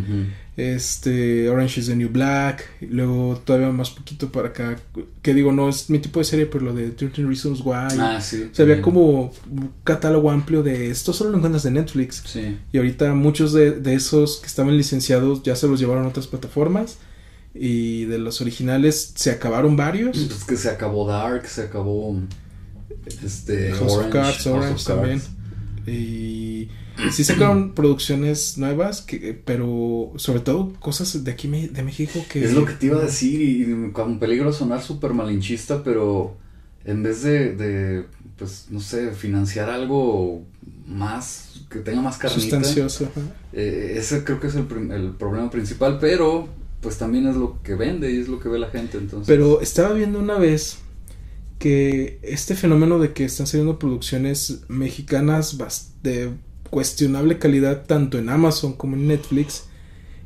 este Orange is the New Black, y luego todavía más poquito para acá, que digo, no es mi tipo de serie, pero lo de 13 Reasons Why. ah, sí. o sea, había como un catálogo amplio de esto solo lo encuentras de Netflix. Sí, Y ahorita muchos de, de esos que estaban licenciados ya se los llevaron a otras plataformas. Y de los originales se acabaron varios. es que se acabó Dark, se acabó este, House of Orange, Cards, House Orange of también. Cards. Y sí sacaron producciones nuevas, que, pero sobre todo cosas de aquí de México que... Es lo que te iba a decir y con peligro sonar súper malinchista, pero en vez de, de, pues, no sé, financiar algo más, que tenga más carnita, Sustancioso. eh, ese creo que es el, el problema principal, pero pues también es lo que vende y es lo que ve la gente, entonces. Pero estaba viendo una vez que este fenómeno de que están saliendo producciones mexicanas de cuestionable calidad tanto en Amazon como en Netflix,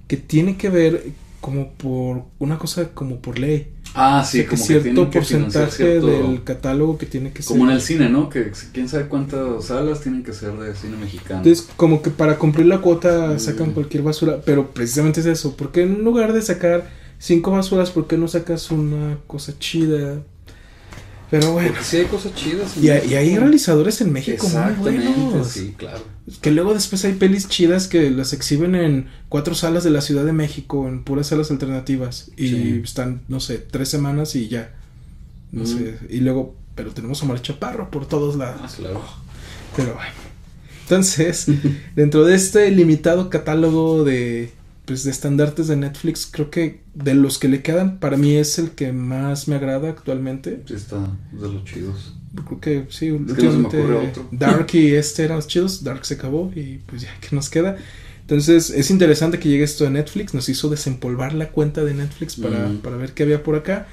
que tiene que ver como por una cosa como por ley. Ah, O sí, sea, como que cierto que porcentaje cierto... del catálogo que tiene que ser. Como en el cine, ¿no? Que quién sabe cuántas salas tienen que ser de cine mexicano. Entonces, como que para cumplir la cuota Mm. sacan cualquier basura, pero precisamente es eso, porque en lugar de sacar cinco basuras, ¿por qué no sacas una cosa chida? Pero bueno, Porque sí hay cosas chidas. y, hay- y hay México. realizadores en México muy buenos. sí, claro. Que luego después hay pelis chidas que las exhiben en cuatro salas de la Ciudad de México, en puras salas alternativas, y Sí. están, no sé, tres semanas y ya. No Mm. sé, y luego, pero tenemos a Omar Chaparro por todos lados. Ah, claro. Pero bueno. Entonces, dentro de este limitado catálogo de pues de estandartes de Netflix, creo que de los que le quedan, para mí es el que más me agrada actualmente. Sí, está de los chidos. Creo que sí, que no me últimamente ocurre otro. Dark y este eran los chidos, Dark se acabó y pues ya, ¿qué nos queda? Entonces, es interesante que llegue esto a Netflix, nos hizo desempolvar la cuenta de Netflix para, Mm. para ver qué había por acá.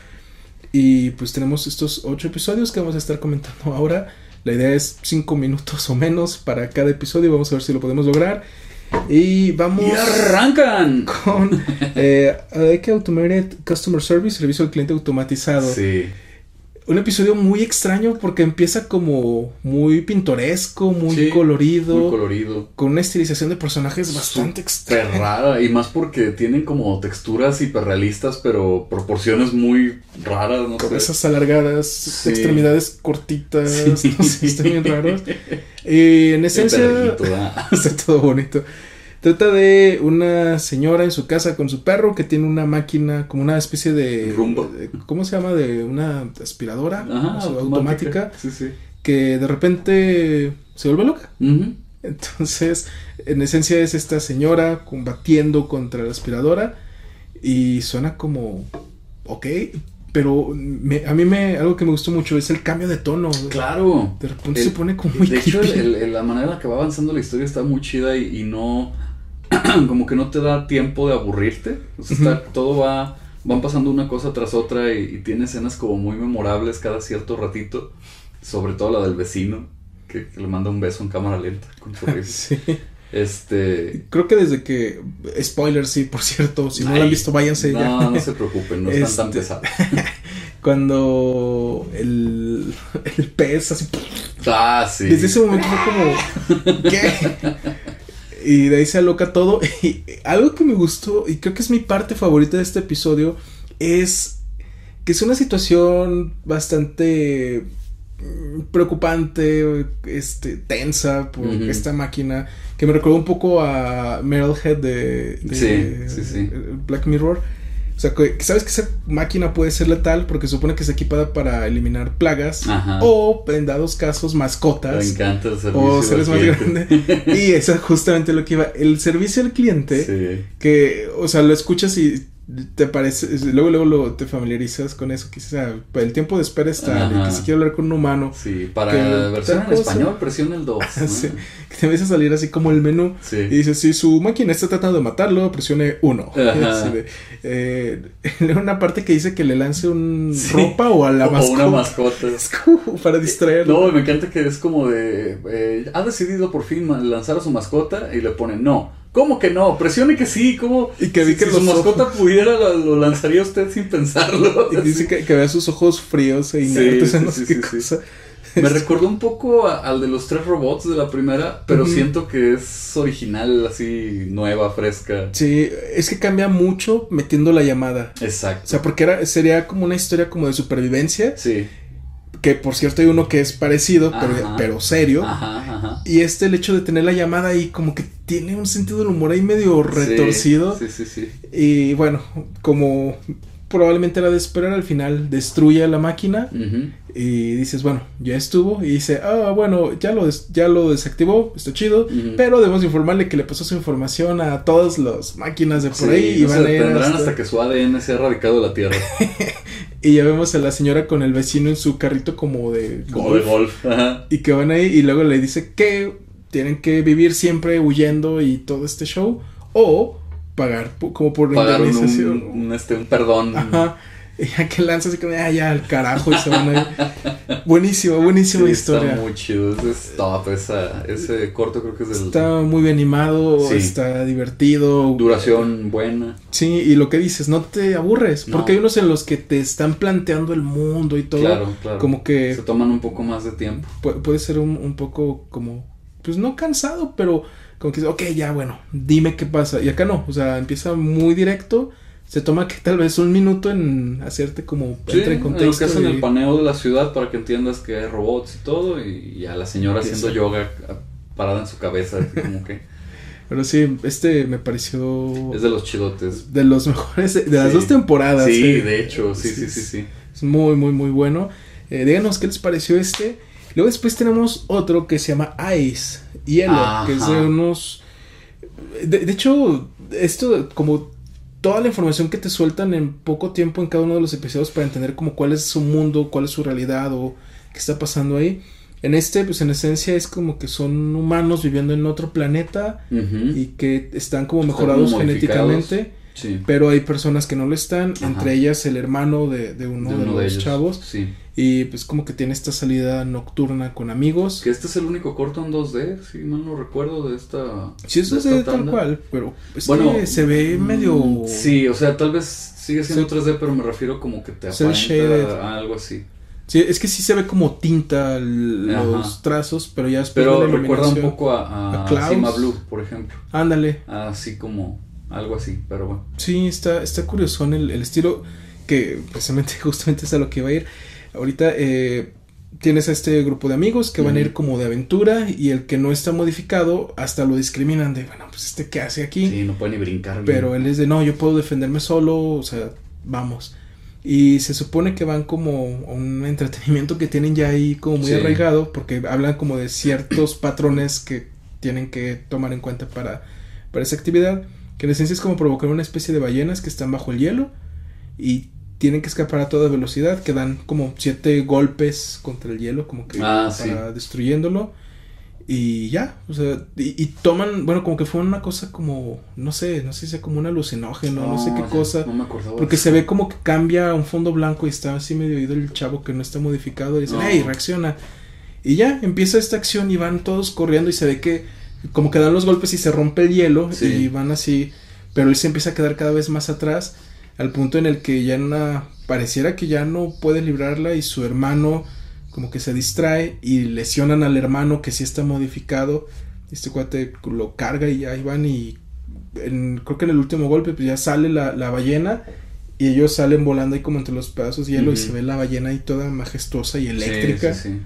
Y pues tenemos estos ocho episodios que vamos a estar comentando ahora. La idea es cinco minutos o menos para cada episodio. Vamos a ver si lo podemos lograr. Y vamos ¡Y arrancan! con eh, ADK Automated Customer Service, servicio al cliente automatizado. Sí. Un episodio muy extraño porque empieza como muy pintoresco, muy Sí, colorido, Muy colorido. con una estilización de personajes bastante extraña. rara. Y más porque tienen como texturas hiperrealistas, pero proporciones muy raras, no sé. Cabezas alargadas, Sí. extremidades cortitas, Sí. no sé, están bien raros. Y en El esencia, está todo bonito. Trata de una señora en su casa con su perro que tiene una máquina, como una especie de. Rumba. de- ¿Cómo se llama? De una aspiradora Ajá, o sea, automática. Sí, sí. que de repente se vuelve loca. Entonces, en esencia es esta señora combatiendo contra la aspiradora y suena como, ok, pero me- a mí me, algo que me gustó mucho es el cambio de tono. Claro. De repente El- se pone como muy De hecho, el- el- la manera en la que va avanzando la historia está muy chida y, y no. como que no te da tiempo de aburrirte. O sea, está- todo va. Van pasando una cosa tras otra y, y tiene escenas como muy memorables cada cierto ratito. Sobre todo la del vecino, que, que le manda un beso en cámara lenta con. Sí. Este. Creo que desde que, spoiler, sí, por cierto, si no lo han visto, váyanse ya. No, no se preocupen, no están tan Este- pesados. Cuando el, el pez así Ah, sí. Desde ese momento fue como, ¿qué? Y de ahí se aloca todo. Y algo que me gustó, y creo que es mi parte favorita de este episodio, es que es una situación bastante mm, preocupante, este, tensa por esta máquina que me recuerda un poco a Metalhead de, de Black Mirror o sea, que sabes que esa máquina puede ser letal porque supone que es equipada para eliminar plagas o, en dados casos, mascotas. Me encanta el servicio o seres más grandes. y eso es justamente lo que iba. El servicio al cliente, que, o sea, lo escuchas y te parece, luego, luego, luego te familiarizas con eso, que sea, el tiempo de espera está, que si quiero hablar con un humano. Sí, para la versión en español presiona el 2. sí, que te empieza a salir así como el menú y dices, si su máquina está tratando de matarlo, presione 1. Eh, una parte que dice que le lance un ropa o a la mascota. O una mascota. Es como para distraerlo. No, me encanta que es como de, eh, ha decidido por fin lanzar a su mascota y le pone no ¿Cómo que no? Presione que sí, ¿cómo? Y que vi que si su mascota pudiera, lo, lanzaría usted sin pensarlo. Y dice que, que, vea sus ojos fríos e inertes sí, no sé qué cosa. Me recordó un poco al de los tres robots de la primera, pero siento que es original, así, nueva, fresca. Sí, es que cambia mucho metiendo la llamada. Exacto. O sea, porque era, sería como una historia como de supervivencia. Sí. Que por cierto hay uno que es parecido, pero, serio. Y este, el hecho de tener la llamada ahí, como que tiene un sentido del humor ahí medio retorcido. Sí, sí, sí. Y bueno, como probablemente era de esperar, al final destruye la máquina y dices, bueno, ya estuvo. Y dice, ah, bueno, ya lo, ya lo desactivó, está chido, pero debemos informarle que le pasó su información a todas las máquinas de por ahí. y van a ir hasta... hasta... que su ADN sea erradicado de la Tierra. y ya vemos a la señora con el vecino en su carrito como de como golf. de golf. Y que van ahí y luego le dice que tienen que vivir siempre huyendo y todo este show. O pagar como por indemnización. Un, este, un perdón. Ajá. Y ya que lanza así como, ah, ya al carajo y se van a ir. buenísimo, buenísima historia. Está muy chido, es top, esa, ese corto creo que es del... Está muy bien animado, está divertido. Duración buena. Sí, y lo que dices, no te aburres, porque hay unos en los que te están planteando el mundo y todo. Claro, claro. Como que... Se toman un poco más de tiempo. puede ser un, un poco como, pues no cansado, pero como que, ok, ya, bueno, dime qué pasa. Y acá no, o sea, empieza muy directo. Se toma que tal vez un minuto en hacerte como sí, en contexto. lo que hacen el paneo de la ciudad para que entiendas que hay robots y todo. Y, a la señora haciendo yoga parada en su cabeza, como que. Pero sí, este me pareció. Es de los chidotes. De los mejores. De las dos temporadas. Sí, de hecho, sí, sí, sí, sí. Es muy, muy, muy bueno. Eh, díganos qué les pareció este. Luego después tenemos otro que se llama Ice, hielo, que es de unos... De, hecho, esto como toda la información que te sueltan en poco tiempo en cada uno de los episodios para entender como cuál es su mundo, cuál es su realidad o qué está pasando ahí. En este, pues en esencia es como que son humanos viviendo en otro planeta y que están como mejorados genéticamente. Pero hay personas que no lo están, entre ellas el hermano de, uno de, los chavos. Sí. Y pues como que tiene esta salida nocturna con amigos. Que este es el único corto en 2D, si mal no recuerdo de esta. Sí, eso es tal cual, pero bueno, se ve mm, medio. Sí, o sea, tal vez sigue siendo 3D, pero me refiero como que te aparenta algo así. Sí, es que sí se ve como tinta los trazos, pero ya después Pero recuerda un poco a, a, Sima Blue, por ejemplo. Ándale. Así como algo así, pero bueno. Sí, está, está curioso el, el estilo que precisamente justamente es a lo que va a ir. Ahorita eh, tienes a este grupo de amigos que van a ir como de aventura y el que no está modificado hasta lo discriminan de, bueno, pues este qué hace aquí. Sí, no puede ni brincar. Pero él es de, no, yo puedo defenderme solo, o sea, vamos. Y se supone que van como un entretenimiento que tienen ya ahí como muy arraigado porque hablan como de ciertos patrones que tienen que tomar en cuenta para, para esa actividad. Que en esencia es como provocar una especie de ballenas que están bajo el hielo y tienen que escapar a toda velocidad, que dan como siete golpes contra el hielo, como que ah, para destruyéndolo. Y ya, o sea, y, toman, bueno, como que fue una cosa como, no sé, no sé si sea como un alucinógeno, no, sé qué cosa. No me porque se ve como que cambia a un fondo blanco y está así medio oído el chavo que no está modificado y dicen, hey, reacciona. Y ya, empieza esta acción y van todos corriendo y se ve que como que dan los golpes y se rompe el hielo y van así, pero él se empieza a quedar cada vez más atrás al punto en el que ya pareciera que ya no puede librarla y su hermano como que se distrae y lesionan al hermano que sí está modificado. Este cuate lo carga y ahí van y creo que en el último golpe pues ya sale la, ballena y ellos salen volando ahí como entre los pedazos de hielo y se ve la ballena ahí toda majestuosa y eléctrica. Sí, sí, sí.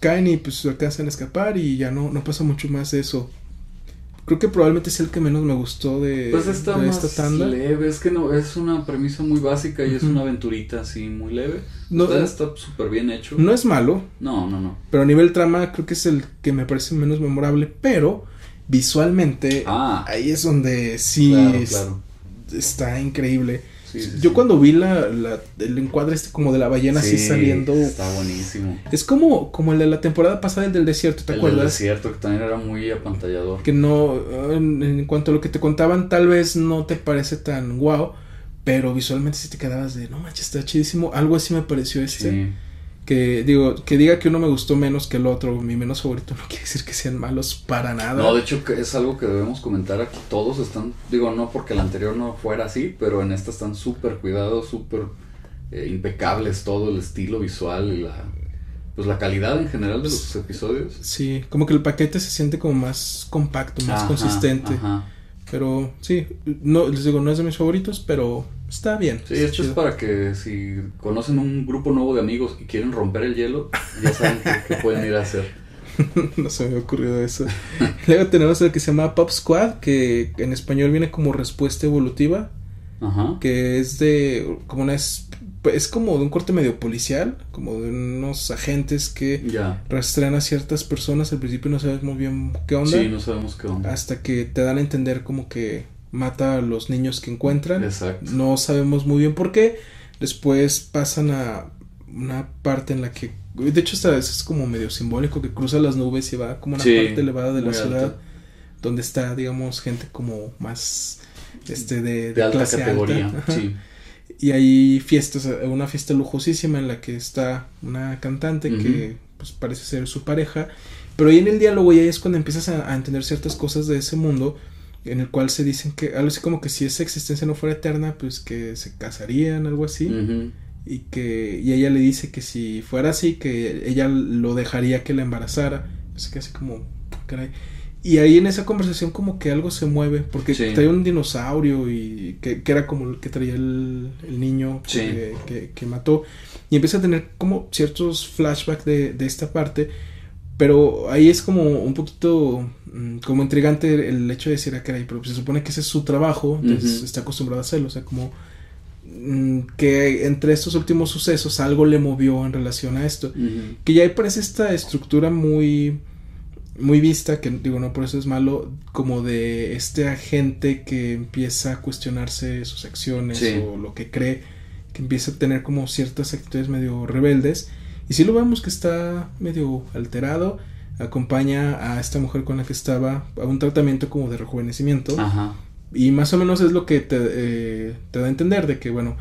Caen y pues alcanzan a escapar y ya no, no pasa mucho más de eso. Creo que probablemente es el que menos me gustó de, Pues está de más esta tanda. leve, es que no, es una premisa muy básica y es una aventurita así muy leve. No, está está súper bien hecho. no es malo, No, no, no. pero a nivel trama creo que es el que me parece menos memorable, pero visualmente Ah, ahí es donde sí claro, es- claro. está increíble. Sí, sí, Yo sí. cuando vi la, la- el encuadre este como de la ballena así Sí, saliendo, Está buenísimo. es como, como el de la temporada pasada, el del desierto, ¿te el acuerdas? desierto, que también era muy apantallador. Que no, en, en cuanto a lo que te contaban, tal vez no te parece tan guau, pero visualmente sí te quedabas de, no manches, está chidísimo. Algo así me pareció este. Sí. Que digo, que diga que uno me gustó menos que el otro, mi menos favorito, no quiere decir que sean malos para nada. No, de hecho que es algo que debemos comentar aquí. Todos están, digo, no porque el anterior no fuera así, pero en esta están súper cuidados, súper eh, impecables todo el estilo visual y la, pues la calidad en general de los episodios. Sí, como que el paquete se siente como más compacto, más Ajá, consistente. ajá. Pero sí, no, les digo, no es de mis favoritos, pero está bien. Sí, esto es para que si conocen un grupo nuevo de amigos y quieren romper el hielo, ya saben qué, pueden ir a hacer. no se me había ocurrido eso. Luego tenemos el que se llama Pop Squad, que en español viene como respuesta evolutiva, Ajá. que es de como una es, es como de un corte medio policial, como de unos agentes que Ya. rastrean a ciertas personas, al principio no sabes muy bien qué onda, Sí, no sabemos qué onda. hasta que te dan a entender como que mata a los niños que encuentran. Exacto. No sabemos muy bien por qué. Después pasan a una parte en la que, de hecho, esta vez es como medio simbólico que cruza las nubes y va como una Sí, parte elevada de la ciudad donde está, digamos, gente como más este de, De alta clase categoría. alta. Ajá. Sí. Y hay fiestas, una fiesta lujosísima en la que está una cantante que pues parece ser su pareja, pero ahí en el diálogo ya es cuando empiezas a, a entender ciertas cosas de ese mundo en el cual se dicen que algo así como que si esa existencia no fuera eterna, pues que se casarían, algo así, y que y ella le dice que si fuera así que ella lo dejaría que la embarazara, es que así como caray. Y ahí en esa conversación como que algo se mueve, porque Sí. trae un dinosaurio y que, que era como el que traía el, el niño Sí. que, que- que mató. Y empieza a tener como ciertos flashbacks de, de esta parte. Pero ahí es como un poquito mm, como intrigante el hecho de decir, ah, caray, pero se supone que ese es su trabajo, entonces está acostumbrado a hacerlo. O sea, como mm, que entre estos últimos sucesos algo le movió en relación a esto. Que ya ahí parece esta estructura muy muy vista, que digo, no por eso es malo, como de este agente que empieza a cuestionarse sus acciones Sí. o lo que cree, que empieza a tener como ciertas actitudes medio rebeldes. Y si lo vemos que está medio alterado, acompaña a esta mujer con la que estaba a un tratamiento como de rejuvenecimiento. Ajá. Y más o menos es lo que te, eh, te da a entender de que, bueno,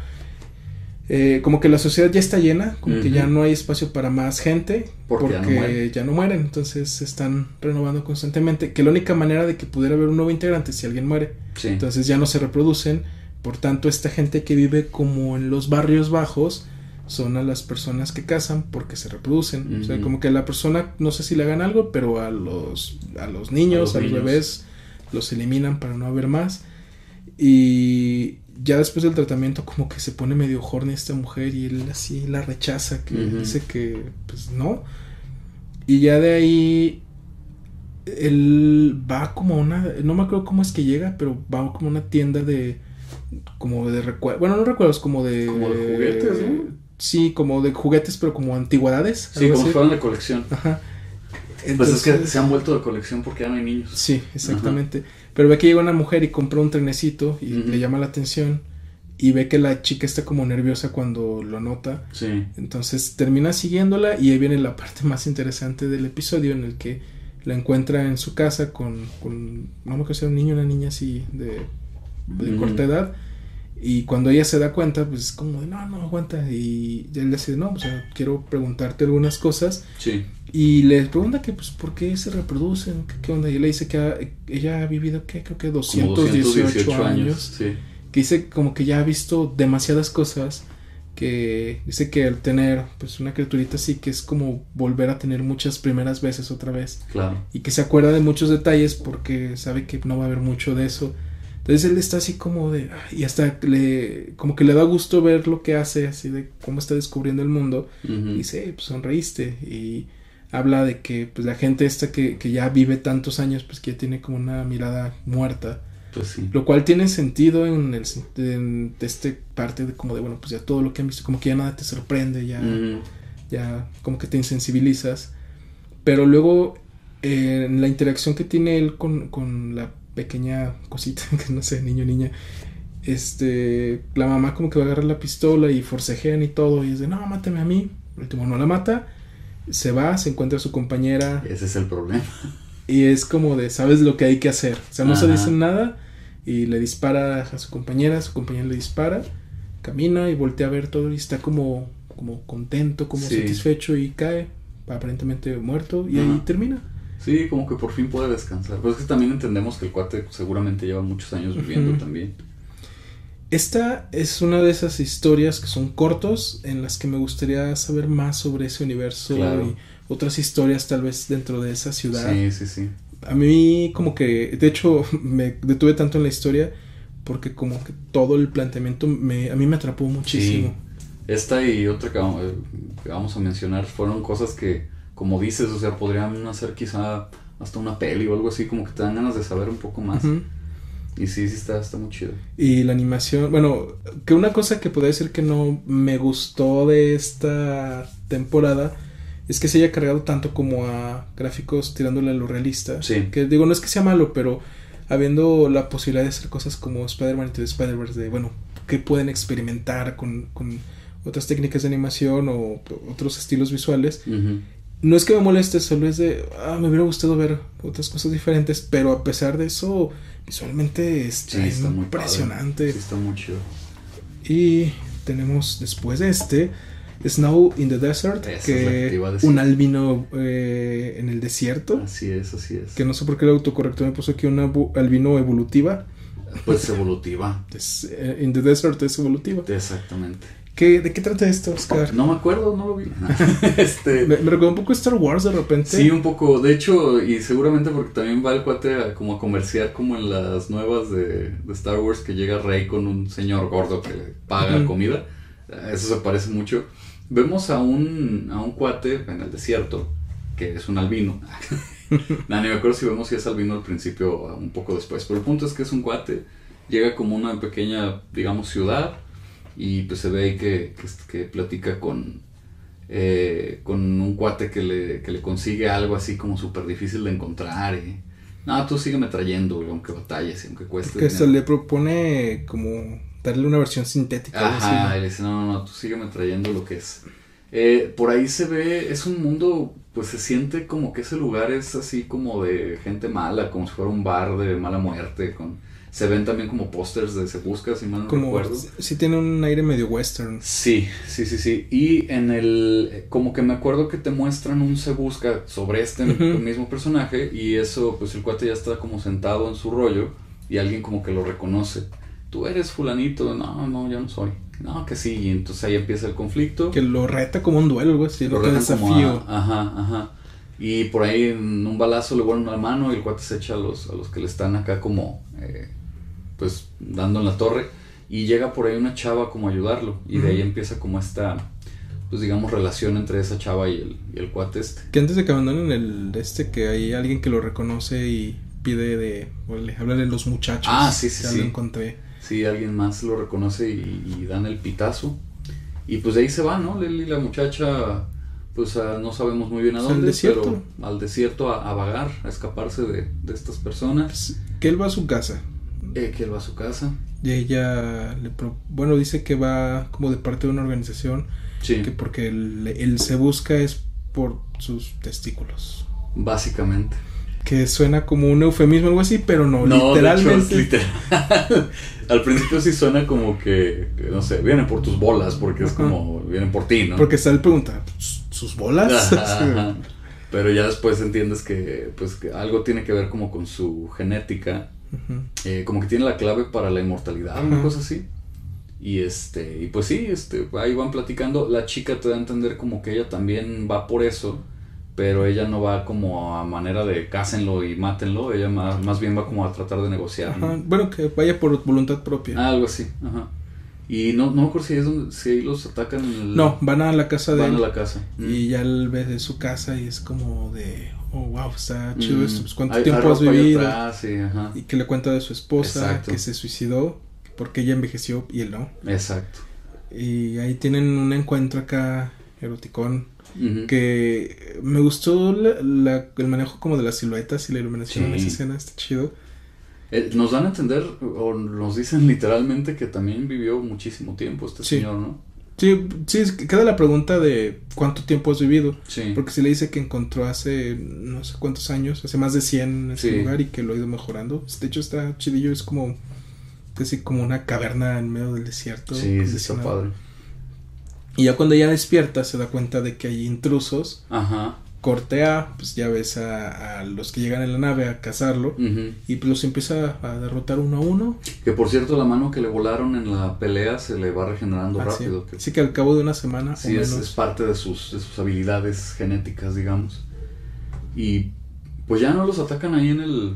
eh, como que la sociedad ya está llena, como que ya no hay espacio para más gente, Porque porque, ya no mueren. ya no mueren, entonces se están renovando constantemente, que la única manera de que pudiera haber un nuevo integrante es si alguien muere, Sí. entonces ya no se reproducen, por tanto esta gente que vive como en los barrios bajos son a las personas que cazan porque se reproducen, o sea, como que la persona, no sé si le hagan algo, pero a los, a los niños, A a los niños. bebés, los eliminan para no haber más. Y ya después del tratamiento como que se pone medio horny esta mujer y él así la rechaza, que dice que pues no. Y ya de ahí él va como a una, no me acuerdo cómo es que llega, pero va como a una tienda de como de recuerdos, bueno, no recuerdos, como de Como de juguetes, ¿no? Sí, como de juguetes, pero como antigüedades. Sí, como si fueran de colección. Ajá. Pues es que Entonces- se han vuelto de colección porque ya no hay niños. Sí, exactamente. Pero ve que llega una mujer y compra un trenecito y le llama la atención y ve que la chica está como nerviosa cuando lo nota. Sí. Entonces termina siguiéndola y ahí viene la parte más interesante del episodio en el que la encuentra en su casa con, con no me acuerdo si era un niño o una niña así de, corta edad. Y cuando ella se da cuenta, pues es como de, no, no aguanta. Y él le dice, no, o sea, quiero preguntarte algunas cosas. Sí. Y le pregunta que, pues, ¿por qué se reproducen? ¿Qué, qué onda? Y le dice que ha- ella ha vivido, ¿qué? Creo que Como 218, 218 años. años. Sí. Que dice como que ya ha visto demasiadas cosas. Que dice que al tener, pues, una criaturita así, que es como volver a tener muchas primeras veces otra vez. Claro. Y que se acuerda de muchos detalles porque sabe que no va a haber mucho de eso. Entonces él está así como de... Y hasta le... Como que le da gusto ver lo que hace, así de cómo está descubriendo el mundo. Y dice, pues sonreíste. Y habla de que pues la gente esta que, que ya vive tantos años, pues que ya tiene como una mirada muerta. Pues sí. Lo cual tiene sentido en, el, en este parte de como de, bueno, pues ya todo lo que han visto, como que ya nada te sorprende, ya, ya como que te insensibilizas. Pero luego eh, en la interacción que tiene él con, con la pequeña cosita, que no sé, niño niña, este, la mamá como que va a agarrar la pistola y forcejean y todo, y es de, no, mátame a mí. El último no la mata, se va, se encuentra a su compañera. Ese es el problema. Y es como de, sabes lo que hay que hacer. O sea, no se dicen nada y le dispara a su compañera, su compañera le dispara, camina y voltea a ver todo y está como, como contento, como satisfecho y cae, aparentemente muerto y ahí termina. Sí, como que por fin puede descansar. Pues es que también entendemos que el cuate seguramente lleva muchos años viviendo también. Esta es una de esas historias que son cortos en las que me gustaría saber más sobre ese universo y otras historias tal vez dentro de esa ciudad. Sí, sí, sí. A mí como que, de hecho, me detuve tanto en la historia porque como que todo el planteamiento me, a mí me atrapó muchísimo. Esta y otra que vamos a mencionar fueron cosas que, como dices, o sea, podrían hacer quizá hasta una peli o algo así, como que te dan ganas de saber un poco más. Y sí, sí está, está muy chido. Y la animación, bueno, que una cosa que podría decir que no me gustó de esta temporada es que se haya cargado tanto como a gráficos tirándole a lo realista. Sí. Que digo, no es que sea malo, pero habiendo la posibilidad de hacer cosas como Spider-Man y Spider-Verse, de bueno, que pueden experimentar con, con, otras técnicas de animación o otros estilos visuales. No es que me moleste, solo es de, ah, me hubiera gustado ver otras cosas diferentes, pero a pesar de eso, visualmente está, muy impresionante. Sí, está muy chido. Y tenemos después de este Snow in the Desert, que un albino eh, en el desierto. Así es, así es. Que no sé por qué el autocorrecto me puso aquí una albino evolutiva. Pues evolutiva. Eh, in the Desert es evolutiva. Exactamente. ¿De qué trata esto, Oscar? No me acuerdo, no lo vi. este... me, recuerda un poco Star Wars de repente. Sí, un poco. De hecho, y seguramente porque también va el cuate a, como a comerciar como en las nuevas de, Star Wars que llega Rey con un señor gordo que le paga comida. Eso se parece mucho. Vemos a un, a un cuate en el desierto que es un albino. no, ni me acuerdo si vemos si es albino al principio o un poco después. Pero el punto es que es un cuate. Llega como una pequeña, digamos, ciudad y pues se ve ahí que, que, platica con, eh, con un cuate que le, que le consigue algo así como súper difícil de encontrar y... No, tú sígueme trayendo, aunque batalles y aunque cueste. Que se le propone como darle una versión sintética. Ajá, y le dice, no, no, no, tú sígueme trayendo lo que es. Eh, por ahí se ve, es un mundo, pues se siente como que ese lugar es así como de gente mala, como si fuera un bar de mala muerte, con se ven también como pósters de Se Busca, si mal no recuerdo. Sí tiene un aire medio western. Sí, sí, sí, sí. Y en el... Como que me acuerdo que te muestran un Se Busca sobre este mismo personaje y eso, pues el cuate ya está como sentado en su rollo y alguien como que lo reconoce. Tú eres fulanito, no, no, yo no soy. No, que sí, y entonces ahí empieza el conflicto. Que lo reta como un duelo, güey, lo, lo desafío. ajá, ajá. Y por ahí en un balazo le vuelven la mano y el cuate se echa a los, a los que le están acá como eh, pues dando en la torre y llega por ahí una chava como a ayudarlo y de ahí empieza como esta pues digamos relación entre esa chava y el, y el cuate este. Que antes de que abandonen el este que hay alguien que lo reconoce y pide de hablarle a los muchachos. Ah, sí, sí, sí. Lo encontré. Sí, alguien más lo reconoce y, dan el pitazo. Y pues de ahí se va, ¿no? Leli, la muchacha, pues no sabemos muy bien a dónde, pero al desierto a, vagar, a escaparse de, de estas personas. Que él va a su casa. Eh, que él va a su casa. Y ella, le bueno, dice que va como de parte de una organización. Sí. Que porque él, se busca es por sus testículos. Básicamente. Que suena como un eufemismo o algo así, pero no, literalmente. literal. Al principio sí suena como que, no sé, vienen por tus bolas, porque es como, vienen por ti, ¿no? Porque está el pregunta, ¿sus bolas? Pero ya después entiendes que, pues, que algo tiene que ver como con su genética eh, como que tiene la clave para la inmortalidad, una cosa así. Y este, y pues sí, este, ahí van platicando. La chica te da a entender como que ella también va por eso, pero ella no va como a manera de cásenlo y mátenlo, ella más, más bien va como a tratar de negociar. ¿no? Ajá, Bueno, que vaya por voluntad propia. Ah, algo así, ajá. Y no, no me acuerdo si, es donde, si ahí los atacan en el... No, van a la casa de van él. a la casa. Mm. Y ya él ve de su casa y es como de, oh, wow, está chido Mm. esto. Pues, ¿Cuánto Hay- tiempo hay has vivido? atrás, sí, ajá. Y que le cuenta de su esposa, Exacto. que se suicidó porque ella envejeció y él no. Exacto. Y ahí tienen un encuentro acá eroticón que me gustó la- la- el manejo como de las siluetas y la iluminación en Sí. esa escena, está chido. Eh, nos dan a entender, o nos dicen literalmente que también vivió muchísimo tiempo este Sí. señor, ¿no? Sí, sí, queda la pregunta de cuánto tiempo has vivido. Sí. Porque si le dice que encontró hace no sé cuántos años, hace más de 100 en ese Sí. lugar y que lo ha ido mejorando. De hecho está chidillo, es como casi como una caverna en medio del desierto. Sí, está padre. Y ya cuando ella despierta se da cuenta de que hay intrusos. Ajá. Corte A, pues ya ves a, a los que llegan en la nave a cazarlo. Y pues los empieza a derrotar uno a uno. Que por cierto, la mano que le volaron en la pelea se le va regenerando Ah, sí. rápido. que- al cabo de una semana Sí, o es, menos. es parte de sus, de sus habilidades genéticas, digamos. Y pues ya no los atacan ahí en el,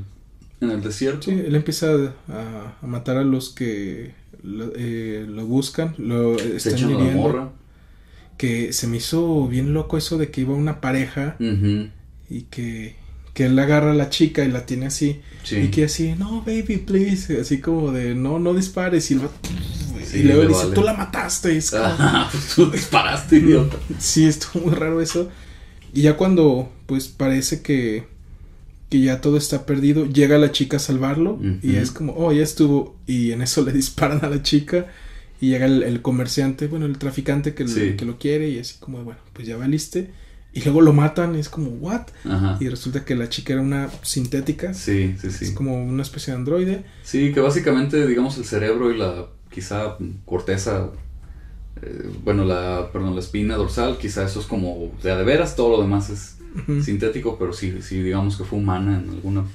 en el desierto. Sí, él empieza a, a matar a los que lo, eh, lo buscan, lo Se están echan la hiriendo. morra. Que se me hizo bien loco eso de que iba una pareja y que, que él agarra a la chica y la tiene así. Sí. Y que así, no, baby, please. Así como de, no, no dispares. Y, lo- Sí, y luego le dice, vale. tú la mataste. Es como, tú disparaste, idiota. Sí, estuvo muy raro eso. Y ya cuando, pues parece que, que ya todo está perdido, llega la chica a salvarlo. Y es como, oh, ya estuvo. Y en eso le disparan a la chica. Y llega el, el comerciante, bueno, el traficante que, Sí. que lo quiere. Y así como, bueno, pues ya valiste. Y luego lo matan. Y es como, ¿what? Ajá. Y resulta que la chica era una sintética. Sí, sí, sí. Es como una especie de androide. Sí, que básicamente, digamos, el cerebro y la quizá corteza, eh, bueno, la, perdón, la espina dorsal, quizá eso es como de a de veras, todo lo demás es sintético, pero sí, sí, digamos que fue humana en alguna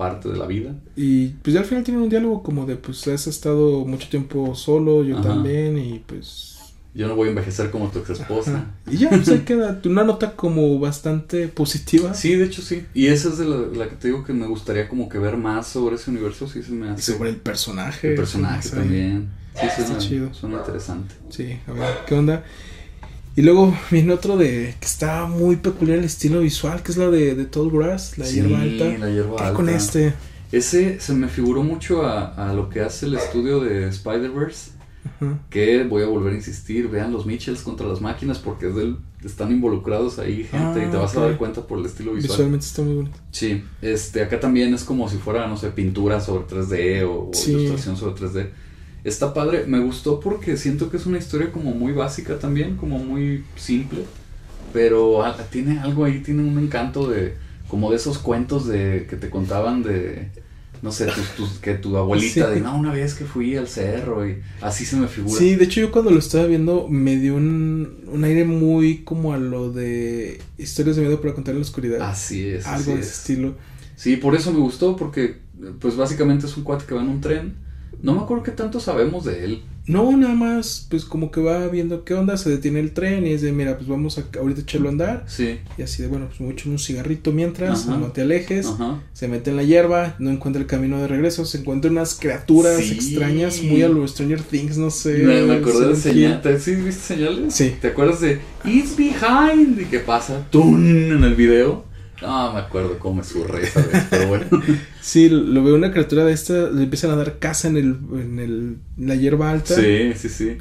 parte de la vida. Y pues ya al final tienen un diálogo como de, pues has estado mucho tiempo solo, yo Ajá. también. Y pues Yo no voy a envejecer como tu ex esposa. Ajá. Y ya, pues ahí queda una nota como bastante positiva. Sí, de hecho sí. Y esa es de la, la que te digo que me gustaría como que ver más sobre ese universo, sí se me Y hace. sobre el personaje. el personaje también. Sí, Está suena, chido. suena interesante. Sí, a ver, ¿qué onda? Y luego viene otro de que está muy peculiar el estilo visual, que es la de, de Tall Grass, la Sí, hierba alta. la hierba ¿Qué alta. con este? Ese se me figuró mucho a, a lo que hace el estudio de Spider-Verse. Que voy a volver a insistir, vean los Mitchells contra las máquinas porque es del, están involucrados ahí gente Ah, y te vas ok. a dar cuenta por el estilo visual. Visualmente está muy bonito. Sí, este, acá también es como si fuera, no sé, pintura sobre 3D o, o Sí. ilustración sobre 3D. Está padre, me gustó porque siento que es una historia como muy básica también, como muy simple, pero tiene algo ahí, tiene un encanto de, como de esos cuentos de que te contaban de, no sé, tus, tus- que tu abuelita, Sí. de, no, una vez que fui al cerro y así se me figura. Sí, de hecho yo cuando lo estaba viendo me dio un, un aire muy como a lo de historias de miedo para contar en la oscuridad. Así es. Algo así de ese es. estilo. Sí, por eso me gustó, porque pues básicamente es un cuate que va en un tren. No me acuerdo qué tanto sabemos de él. No, nada más, pues como que va viendo qué onda, se detiene el tren y es de, mira, pues vamos a ahorita echarlo a andar. Sí. Y así de, bueno, pues me voy a echar un cigarrito mientras, Ajá. no te alejes. Ajá. Se mete en la hierba, no encuentra el camino de regreso, se encuentra unas criaturas Sí. extrañas, muy a lo Stranger Things, no sé. Me, me acordé de señales. ¿Sí viste señales? Sí. ¿Te acuerdas de It's Behind? ¿Y qué pasa? ¡Tun! En el video. No, me acuerdo cómo me surré esa vez, pero bueno. Sí, lo veo una criatura de esta, le empiezan a dar caza en el, en el, en la hierba alta. sí, sí, sí.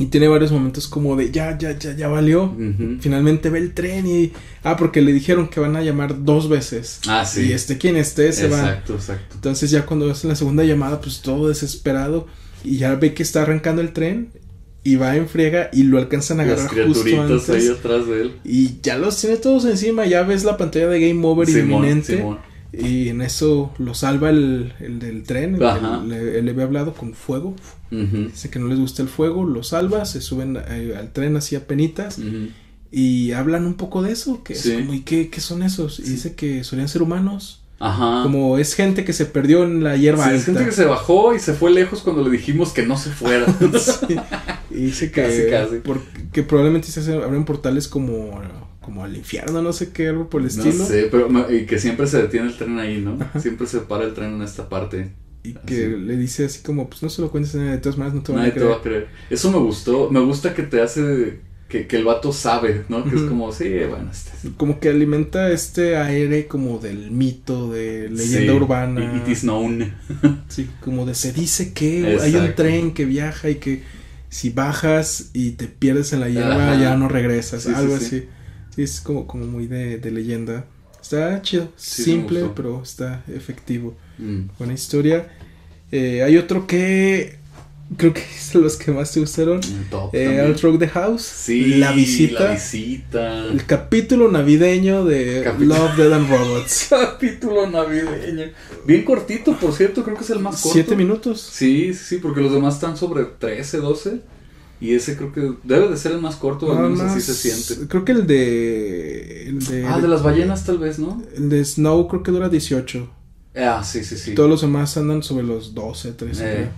Y tiene varios momentos como de, ya, ya, ya, ya valió. Finalmente ve el tren y... Ah, porque le dijeron que van a llamar dos veces. Ah, sí. Y este, quien esté, se va. Exacto, exacto. Entonces ya cuando es la segunda llamada, pues todo desesperado. Y ya ve que está arrancando el tren. Y va en friega y lo alcanzan a Las agarrar justo antes. ahí atrás de él. Y ya los tiene todos encima. Ya ves la pantalla de Game Over Simón, inminente. Simón. Y en eso lo salva el, el del tren. El- le había hablado con fuego. Ujú, Dice que no les gusta el fuego. Lo salva. Se suben eh, al tren así a penitas. Y hablan un poco de eso. Que Sí. es como, ¿y qué, qué son esos? Y dice que solían ser humanos. Ajá. Como es gente que se perdió en la hierba Sí, alta. es gente que se bajó y se fue lejos cuando le dijimos que no se fuera. Sí. Y dice que, Casi, casi. por- que probablemente se abren portales como, como al infierno, no sé qué, algo por el No estilo. sé, pero y que siempre se detiene el tren ahí, ¿no? Siempre se para el tren en esta parte. Y que le dice así como, pues no se lo cuentes de todas maneras no te van Nadie a te creer. va a creer. Eso me gustó. Me gusta que te hace que, que el vato sabe, ¿no? Que es como, sí, bueno, este. Como que alimenta este aire como del mito, de leyenda sí, urbana. It is known. Sí, como de se dice que hay un tren que viaja y que si bajas y te pierdes en la hierba Ajá. ya no regresas, Sí, algo sí. así. Sí, es como, como muy de, de leyenda. Está chido, simple, pero está efectivo. Mm. Buena historia. Eh, hay otro que creo que es los que más te gustaron. Un top Eh, Rock the House. Sí, La visita. La visita. El capítulo navideño de Love, Dead and Robots. capítulo navideño. Bien cortito, por cierto, creo que es el más corto. Siete minutos. Sí, sí, porque los demás están sobre 13, 12. Y ese creo que debe de ser el más corto, al menos así se siente. Creo que el de. El de, Ah, de las ballenas tal vez, ¿no? El de Snow creo que dura 18. Ah, sí, sí, sí. Todos los demás andan sobre los 12, 13. Eh.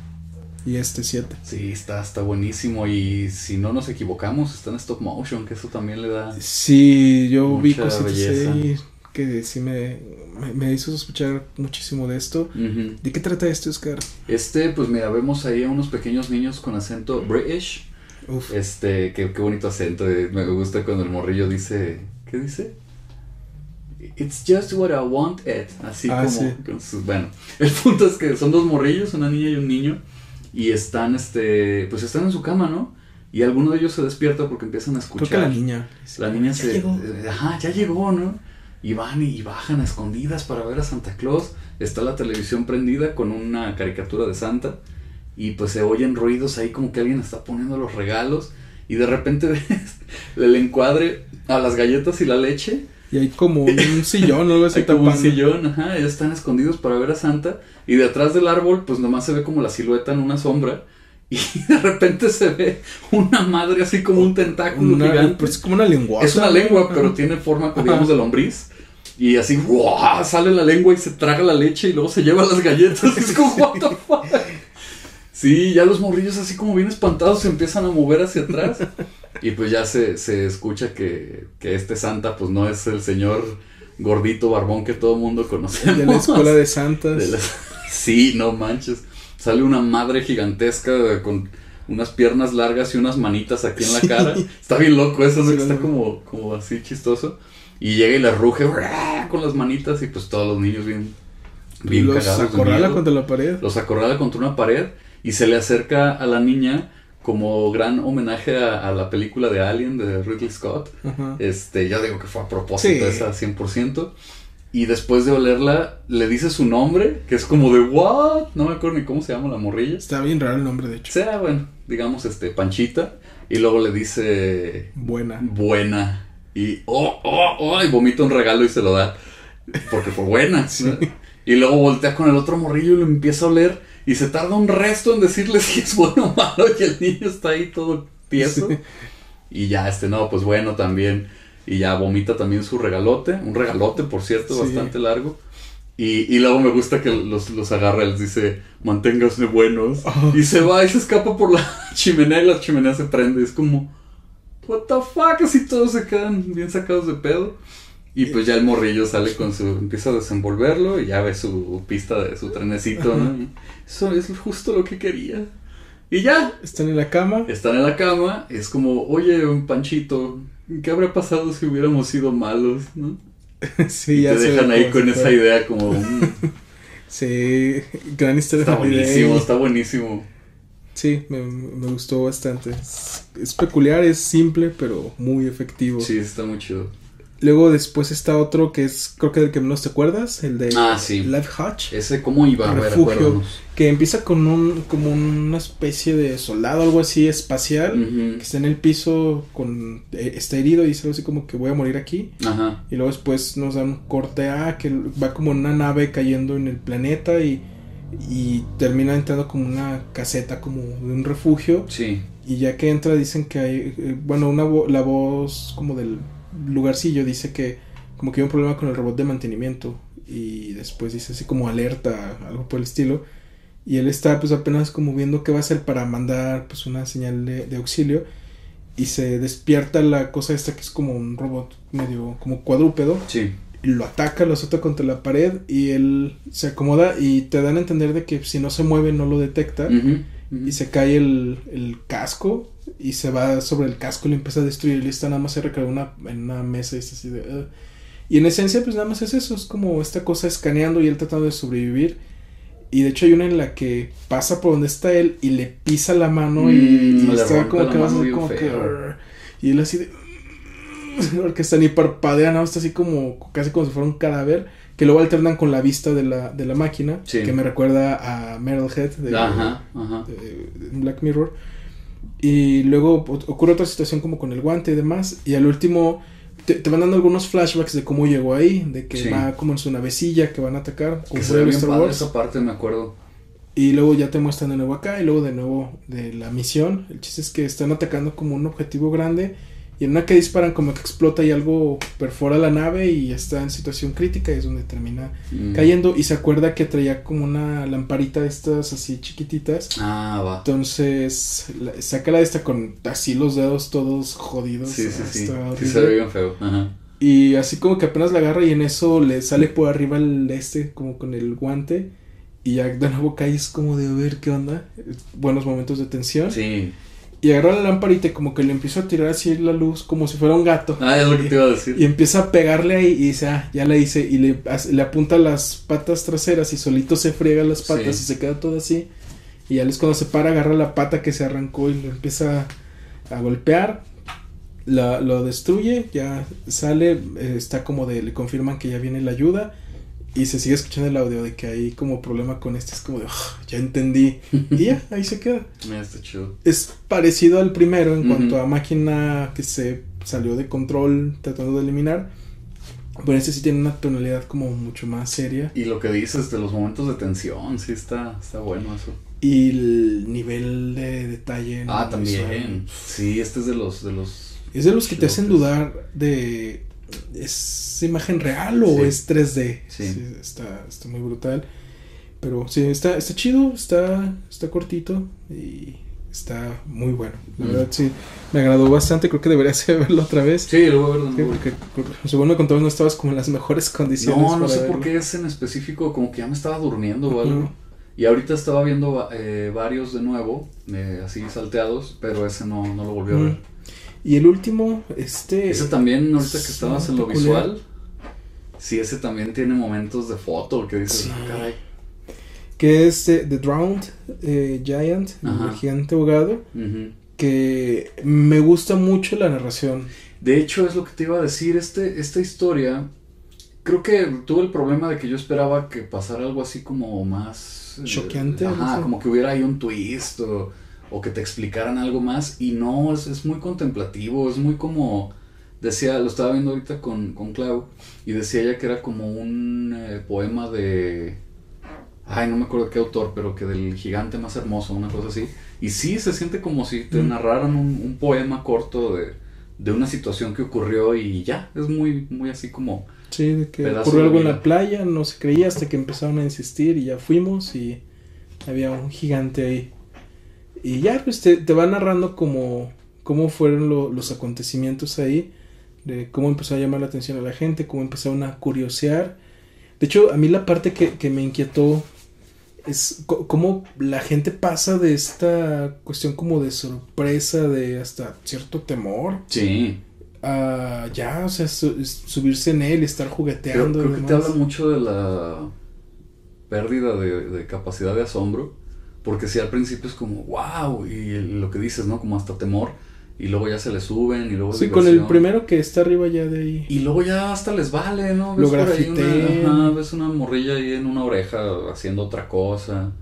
Y este 7. Sí, está, está buenísimo. Y si no nos equivocamos, está en stop motion, que eso también le da. Sí, yo vi cositas ahí que sí me, me, me hizo sospechar muchísimo de esto. ¿De qué trata este, Oscar? Este, pues mira, vemos ahí a unos pequeños niños con acento British. Uf. Este, qué, qué bonito acento. eh, Me gusta cuando el morrillo dice. ¿Qué dice? It's just what I want it. Así Ah, como. sí. con sus- bueno, el punto es que son dos morrillos, una niña y un niño. Y están, este. Pues están en su cama, ¿no? Y alguno de ellos se despierta porque empiezan a Creo escuchar. que la niña. La niña Ya se. llegó. eh, Ajá, ya llegó, ¿no? Y van y, y bajan a escondidas para ver a Santa Claus. Está la televisión prendida con una caricatura de Santa. Y pues se oyen ruidos ahí como que alguien está poniendo los regalos. Y de repente ves el encuadre a las galletas y la leche. Y hay como un sillón o algo así Hay como un sillón, ajá, ellos están escondidos para ver a Santa. Y detrás del árbol, pues nomás se ve como la silueta en una sombra. Y de repente se ve una madre así como un tentáculo Una, gigante. pues, es como una lengua. Es una lengua, pero tiene forma, digamos, de lombriz. Y así, ¡guau! sale la lengua y se traga la leche y luego se lleva las galletas. Es como, ¿what the fuck? Sí, ya los morrillos así como bien espantados se empiezan a mover hacia atrás. Y pues ya se, se escucha que, que este Santa pues no es el señor gordito barbón que todo el mundo conoce. De la escuela de santas. De la- Sí, no manches. Sale una madre gigantesca con unas piernas largas y unas manitas aquí en la Sí. cara. Está bien loco eso, ¿no? Sí, está como, como así chistoso. Y llega y le ruge con las manitas y pues todos los niños bien, bien los cagados. de acorrala contra la pared. Los acorrala contra una pared y se le acerca a la niña como gran homenaje a, a la película de Alien de Ridley Scott. Este, ya digo que fue a propósito Sí. esa 100%. Y después de olerla, le dice su nombre, que es como de what? No me acuerdo ni cómo se llama la morrilla. Está bien raro el nombre, de hecho. Sea, bueno, digamos, este, Panchita. Y luego le dice Buena. buena. Y oh, oh, oh, y vomita un regalo y se lo da. Porque fue buena. Y luego voltea con el otro morrillo y lo empieza a oler. Y se tarda un resto en decirle si es bueno o malo. Y el niño está ahí todo tieso. Sí. Y ya, este, no, pues bueno también. Y ya vomita también su regalote. Un regalote, por cierto, Sí. bastante largo. Y, y luego me gusta que los, los agarra, les dice, manténganse buenos. Oh. Y se va y se escapa por la chimenea y la chimenea se prende. Es como, what the fuck, así todos se quedan bien sacados de pedo. Y pues ya el morrillo sale con su, empieza a desenvolverlo y ya ve su pista de su trenecito, ¿no? Eso es justo lo que quería. Y ya, Están en la cama. están en la cama, es como, oye, un panchito, ¿qué habría pasado si hubiéramos sido malos, no? sí, Y ya te se dejan ahí con esa idea como, mm, Sí, gran historia está buenísimo, está buenísimo. Sí, me, me gustó bastante. Es, es peculiar, es simple, pero muy efectivo. Sí, está muy chido. Luego después está otro que es, creo que del que menos te acuerdas, el de Ah, sí. Life Hutch, Ese, ¿cómo iba? Refugio. que empieza con un, como una especie de soldado, algo así espacial, que está en el piso, con, eh, está herido y dice algo así como que voy a morir aquí. Ajá. Y luego después nos dan un corte a que va como una nave cayendo en el planeta y, y termina entrando como una caseta, como de un refugio. Sí. Y ya que entra dicen que hay, eh, bueno, una vo- la voz como del lugarcillo dice que como que hay un problema con el robot de mantenimiento y después dice así como alerta, algo por el estilo. Y él está pues apenas como viendo qué va a hacer para mandar pues una señal de, de auxilio y se despierta la cosa esta que es como un robot medio como cuadrúpedo. Sí. Y lo ataca, lo azota contra la pared y él se acomoda y te dan a entender de que si no se mueve no lo detecta. Y se cae el, el casco y se va sobre el casco y le empieza a destruir. Y está nada más se recarga una, en una mesa y es así de... "Ugh". Y en esencia pues nada más es eso, es como esta cosa escaneando y él tratando de sobrevivir. Y de hecho hay una en la que pasa por donde está él y le pisa la mano y, Mm, y está como que, bien como que, feo. "Arr". Y él así de... Porque está ni parpadea, nada más está así como casi como si fuera un cadáver. Que luego alternan con la vista de la, de la máquina. Sí. Que me recuerda a Metalhead de, Ajá, ajá. en Black Mirror. Y luego o- ocurre otra situación como con el guante y demás. Y al último te, te van dando algunos flashbacks de cómo llegó ahí. De que Sí. va como en su navecilla que van a atacar. Que se ve en bien padre esa parte, me acuerdo. Y luego ya te muestran de nuevo acá. Y luego de nuevo de la misión. El chiste es que están atacando como un objetivo grande. Y en una que disparan como que explota y algo perfora la nave. Y está en situación crítica. Y es donde termina Mm. cayendo. Y se acuerda que traía como una lamparita de estas así chiquititas. Ah, va. Entonces, la- saca la de esta con así los dedos todos jodidos. Sí, sí, ah, sí. Sí se ve bien feo. Ajá. Y así como que apenas la agarra y en eso le sale por arriba el este, como con el guante. Y ya de nuevo caes como de a ver qué onda. Buenos momentos de tensión. Sí. Y agarra la lamparita y como que le empieza a tirar así la luz como si fuera un gato. Ah, es lo que te iba a decir. Y empieza a pegarle ahí y dice, ah, ya la hice. Y le, apunta las patas traseras y solito se friega las patas Sí. y se queda todo así. Y ya es cuando se para, agarra la pata que se arrancó y lo empieza a golpear. La, lo destruye, ya sale, eh, está como de, le confirman que ya viene la ayuda. Y se sigue escuchando el audio de que hay como problema con este. Es como de, "Ah, ya entendí. y ya, ahí se queda Mira, está chido. es parecido al primero en Ujú. cuanto a máquina que se salió de control tratando de eliminar. Pero este sí tiene una tonalidad como mucho más seria. Y lo que dices de los momentos de tensión, sí está, está bueno eso. Y el nivel de detalle. en Ah, también. visual. Sí, este es de los, de los. Es de los que te hacen dudar de. ¿Es imagen real o Sí. es 3D? Sí. está, está muy brutal. Pero sí, está, está chido, está, está cortito y está muy bueno. La Mm. verdad, sí, me agradó bastante. Creo que deberías verlo otra vez. Sí, lo voy a ver de Sí, nuevo. porque según me contabas no estabas como en las mejores condiciones. No, no sé por qué es en específico, como que ya me estaba durmiendo o algo. Y ahorita estaba viendo eh, varios de nuevo, eh, así salteados, pero ese no, no lo volví a ver. Y el último, este... Ese también, ahorita que estabas en lo peculiar. visual, sí, ese también tiene momentos de foto que dices, Sí. "Ah, caray. Que es eh, The Drowned eh, Giant, Ajá. el gigante ahogado. Que me gusta mucho la narración. De hecho, es lo que te iba a decir, este, esta historia, creo que tuve el problema de que yo esperaba que pasara algo así como más... eh, Choqueante, Ajá, ¿no? como que hubiera ahí un twist o, o que te explicaran algo más y no, es, es muy contemplativo, es muy como... Decía, lo estaba viendo ahorita con, con Clau y decía ella que era como un eh, poema de... Ay, no me acuerdo qué autor, pero que del gigante más hermoso, una cosa así. Y sí, se siente como si te Mm. narraran un, un poema corto de, de una situación que ocurrió y ya, es muy, muy así como... Sí, de que ocurrió algo en la playa, no se creía hasta que empezaron a insistir y ya fuimos y había un gigante ahí. Y ya, pues te, te va narrando como cómo fueron lo- los acontecimientos ahí, de cómo empezó a llamar la atención a la gente, cómo empezaron a curiosear. De hecho, a mí la parte que, que me inquietó es cómo la gente pasa de esta cuestión como de sorpresa, de hasta cierto temor, Sí, a ya, o sea, su- subirse en él y estar creo, jugueteando. y creo que te habla mucho de la pérdida de, de capacidad de asombro, porque si al principio es como, wow, y lo que dices, ¿no? Como hasta temor, y luego ya se le suben, y luego... Sí, con el primero que está arriba ya de ahí. Y luego ya hasta les vale, ¿no? Lo ahí grafitean. una, ajá, ves una morrilla ahí en una oreja haciendo otra cosa.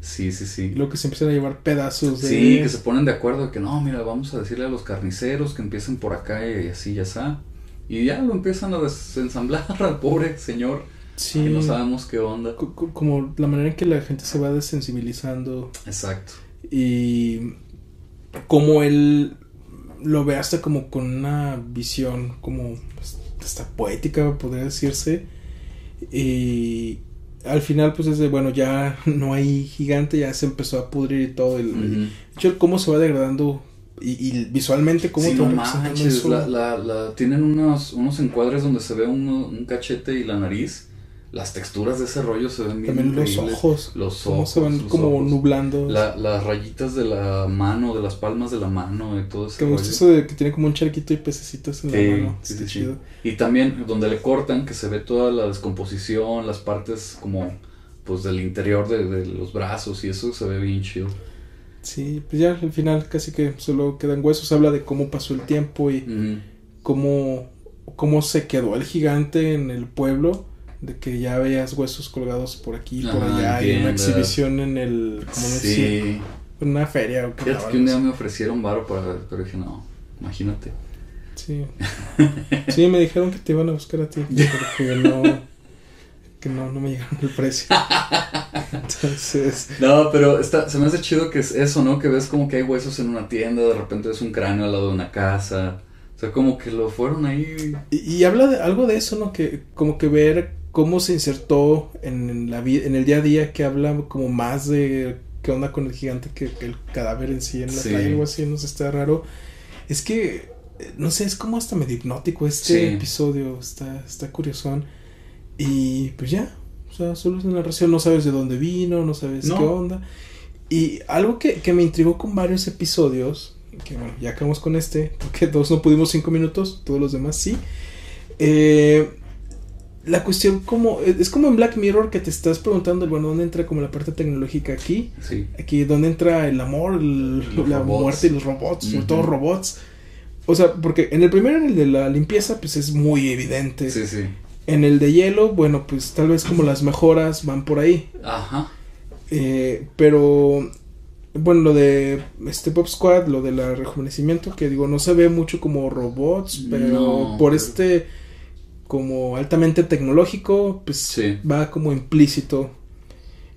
Sí, sí, sí. Lo que se empiezan a llevar pedazos de. Sí, que se ponen de acuerdo de que no, mira, vamos a decirle a los carniceros que empiecen por acá y así, ya está. Y ya lo empiezan a desensamblar al pobre señor, Sí. que no sabemos qué onda. Co- co- Como la manera en que la gente se va desensibilizando Exacto. y como él lo ve hasta como con una visión como pues, hasta poética podría decirse y al final pues es de bueno ya no hay gigante ya se empezó a pudrir y todo el, Ujú. de hecho, cómo se va degradando y, y visualmente cómo Sí, te no manches, eso. la, la, la- tienen unos, unos encuadres donde se ve uno- un cachete y la nariz. Las texturas de ese rollo se ven bien También los ojos. Los cómo ojos. se van los como ojos. nublando. La- las rayitas de la mano, de las palmas de la mano y todo ese que me gusta eso de que tiene como un charquito y pececitos en Sí, la mano. sí, sí, chido. Y también donde le cortan, que se ve toda la descomposición, las partes como pues del interior de, de los brazos y eso se ve bien chido. Sí, pues ya al final casi que solo quedan huesos. Habla de cómo pasó el tiempo y cómo, cómo se quedó el gigante en el pueblo. De que ya veías huesos colgados por aquí y por Ah, allá. Y una entiendo. exhibición en el. Como Sí. en una feria. o Fíjate que un día me ofrecieron varo para ver, pero dije, no, imagínate. Sí. Sí, me dijeron que te iban a buscar a ti. Porque no. Que no, no me llegaron el precio. Entonces. No, pero está, se me hace chido que es eso, ¿no? Que ves como que hay huesos en una tienda, de repente ves un cráneo al lado de una casa. O sea, como que lo fueron ahí. Y, y habla de algo de eso, ¿no? Que como que ver cómo se insertó en, la en el día a día, que habla como más de qué onda con el gigante que, que el cadáver en sí en la Sí. playa, algo así, no sé, está raro. Es que, no sé, es como hasta medio hipnótico este Sí. episodio, está, está curiosón. Y pues ya, o sea, solo es una narración, no sabes de dónde vino, no sabes No. qué onda. Y algo que, que me intrigó con varios episodios, que bueno, ya acabamos con este, porque dos no pudimos cinco minutos, todos los demás sí. Eh, la cuestión como, es como en Black Mirror que te estás preguntando, bueno, ¿dónde entra como la parte tecnológica aquí? Sí. Aquí, ¿dónde entra el amor, el- la robots. muerte y los robots? Sobre todo robots. O sea, porque en el primero, en el de la limpieza, pues es muy evidente. Sí, sí. En el de hielo, bueno, pues tal vez como las mejoras van por ahí. Ajá. Eh, pero bueno, lo de este Pop Squad, lo del rejuvenecimiento, que digo, no se ve mucho como robots, pero No, por pero- este como altamente tecnológico, pues Sí. va como implícito.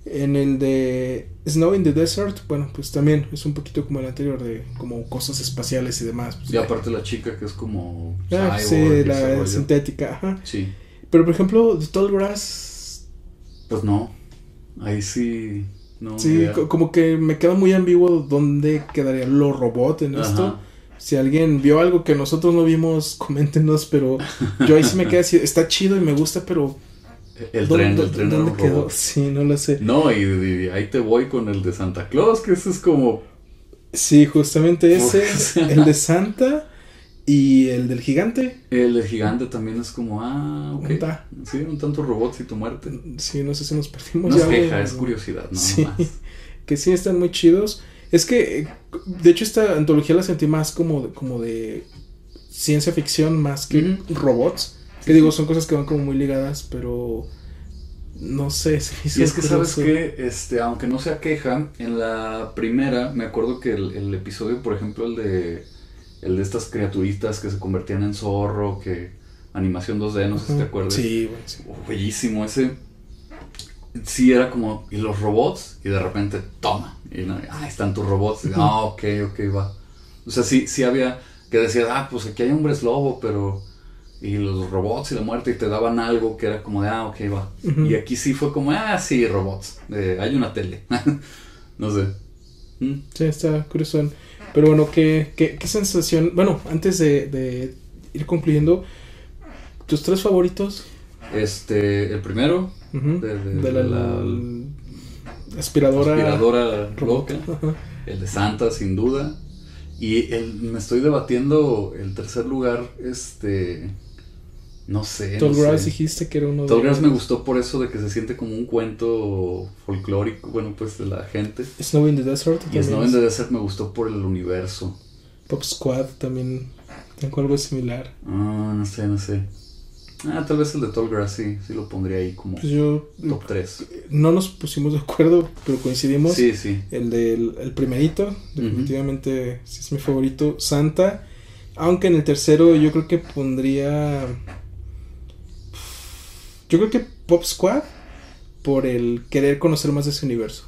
En el de Snow in the Desert, bueno, pues también es un poquito como el anterior, de como cosas espaciales y demás. pues, Y aparte la chica que es como. ah, sí, cyborg y ese la sintética, ajá. Sí. Pero por ejemplo, The Tall Grass Pues no. Ahí sí. No. Sí, idea. como que me queda muy ambiguo dónde quedaría lo robot en esto. Si alguien vio algo que nosotros no vimos, coméntenos, pero yo ahí sí me quedé así, está chido y me gusta, pero El ¿dónde- tren, el dónde- tren ¿dónde quedó? robot. Sí, no lo sé. No, y, y ahí te voy con el de Santa Claus, que ese es como. Sí, justamente ese, el de Santa y el del gigante. El de gigante también es como, ah, ok. Sí, un tanto robots y tu muerte. Sí, no sé si nos perdimos No es queja, es curiosidad, ¿no? Sí, Más. que sí están muy chidos. Es que, de hecho, esta antología la sentí más como de, como de ciencia ficción más que robots. Que digo, son cosas que van como muy ligadas, pero no sé. hizo Y es que, ¿sabes qué? Este, aunque no sea queja, en la primera, me acuerdo que el, el episodio, por ejemplo, el de, el de estas criaturitas que se convertían en zorro, que animación 2D, no sé si te acuerdas. Sí, bueno, sí. Oh, bellísimo, ese. Sí, era como, y los robots, y de repente, toma. Y no, ah, están tus robots. Y, ah, ok, ok, va. O sea, sí, sí había que decía, ah, pues aquí hay hombres lobo, pero. Y los robots y la muerte, y te daban algo que era como de, ah, ok, va. Y aquí sí fue como, ah, sí, robots. eh, hay una tele. no sé. Mm. Sí, está curioso. Pero bueno, ¿qué, qué, qué sensación? Bueno, antes de, de ir concluyendo, ¿tus tres favoritos? Este, el primero. De- de- De la, de la- la aspiradora. aspiradora loca. Ajá. El de Santa, sin duda. Y el, me estoy debatiendo el tercer lugar, este... No sé. Tall no dijiste que era uno de Tall Grass me los- gustó por eso de que se siente como un cuento folclórico, bueno, pues de la gente. Snow in the Desert. Y Snow in the Desert me gustó por el universo. Pop Squad también tengo algo similar. Ah, no sé, no sé. Ah, tal vez el de Tall Grass sí, sí lo pondría ahí como Pues yo top 3. no nos pusimos de acuerdo, pero coincidimos. Sí, sí. El del el primerito, definitivamente sí es mi favorito, Santa. Aunque en el tercero yo creo que pondría. Yo creo que Pop Squad por el querer conocer más de ese universo.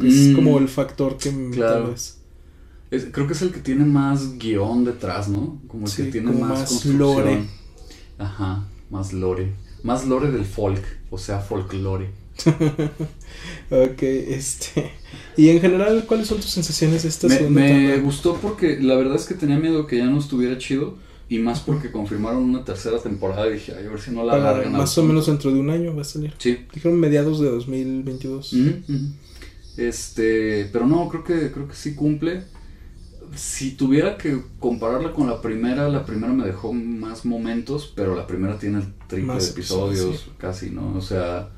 Es Mm, como el factor que me- claro. tal vez. Es- creo que es el que tiene más guion detrás, ¿no? Como el Sí, que tiene como más, más lore. Ajá, más lore. Más lore del folk, o sea, folklore. Ok, este. Y en general, ¿cuáles son tus sensaciones de esta Me, segunda me tanda? gustó porque la verdad es que tenía miedo que ya no estuviera chido. Y más porque confirmaron una tercera temporada y dije, ay, a ver si no la Para alargan. más o menos dentro de un año va a salir. Sí. Dijeron mediados de 2022. Ujú, ujú. Este, pero no, creo que creo que sí cumple. Si tuviera que compararla con la primera, la primera me dejó más momentos, pero la primera tiene el triple Más de episodios, episodios, casi, ¿no? O sea,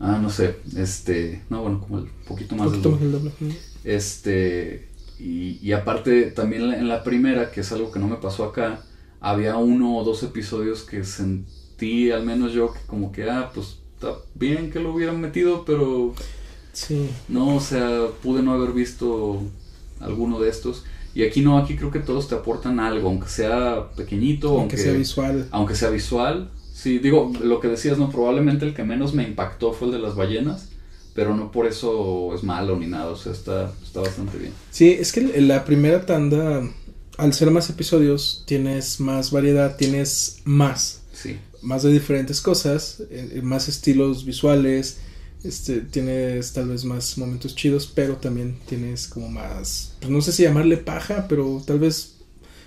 ah, no sé, este, no, bueno, como el poquito Un más poquito del doble. Este, y, y aparte, también en la primera, que es algo que no me pasó acá, había uno o dos episodios que sentí, al menos yo, que como que, ah, pues está bien que lo hubieran metido, pero Sí. no, o sea, pude no haber visto alguno de estos. Y aquí no, aquí creo que todos te aportan algo, aunque sea pequeñito, Aunque aunque, sea visual. aunque sea visual. Sí, digo, lo que decías, no, probablemente el que menos me impactó fue el de las ballenas, pero no por eso es malo ni nada, o sea, está, está bastante bien. Sí, es que la primera tanda, al ser más episodios, tienes más variedad, tienes más. Sí. más de diferentes cosas, eh, más estilos visuales, este, tienes tal vez más momentos chidos, pero también tienes como más, pues no sé si llamarle paja, pero tal vez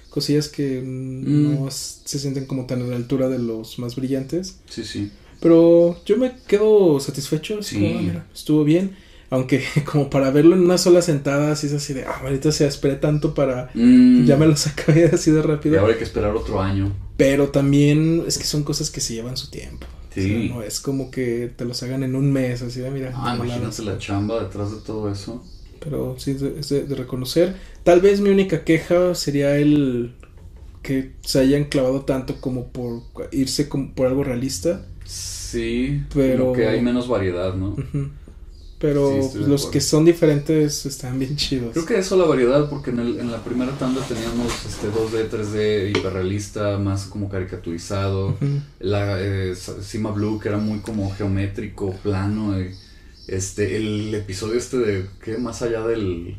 cosillas que mm, no se sienten como tan a la altura de los más brillantes. Sí, sí. Pero yo me quedo satisfecho, Sí. como, ah, mira, estuvo bien. Aunque como para verlo en una sola sentada, así es así de, ah, ahorita se esperé tanto para... Mm, Ya me lo acabé así de Y rápido. ahora hay que esperar otro año. Pero también es que son cosas que se llevan su tiempo. Sí. O sea, no es como que te los hagan en un mes, así de mira. Ah, imagínate la chamba detrás de todo eso. Pero sí, es de, reconocer. Tal vez mi única queja sería el que se hayan clavado tanto como por irse como por algo realista. Sí, Pero- que hay menos variedad, ¿no? Ujú. Pero Sí, los que son diferentes están bien chidos. Creo que eso la variedad, porque en, el- en la primera tanda teníamos este 2D, 3D hiperrealista, más como caricaturizado. La eh, Cima Blue, que era muy como geométrico, plano. eh, Este, el episodio este de, ¿qué? Más allá del...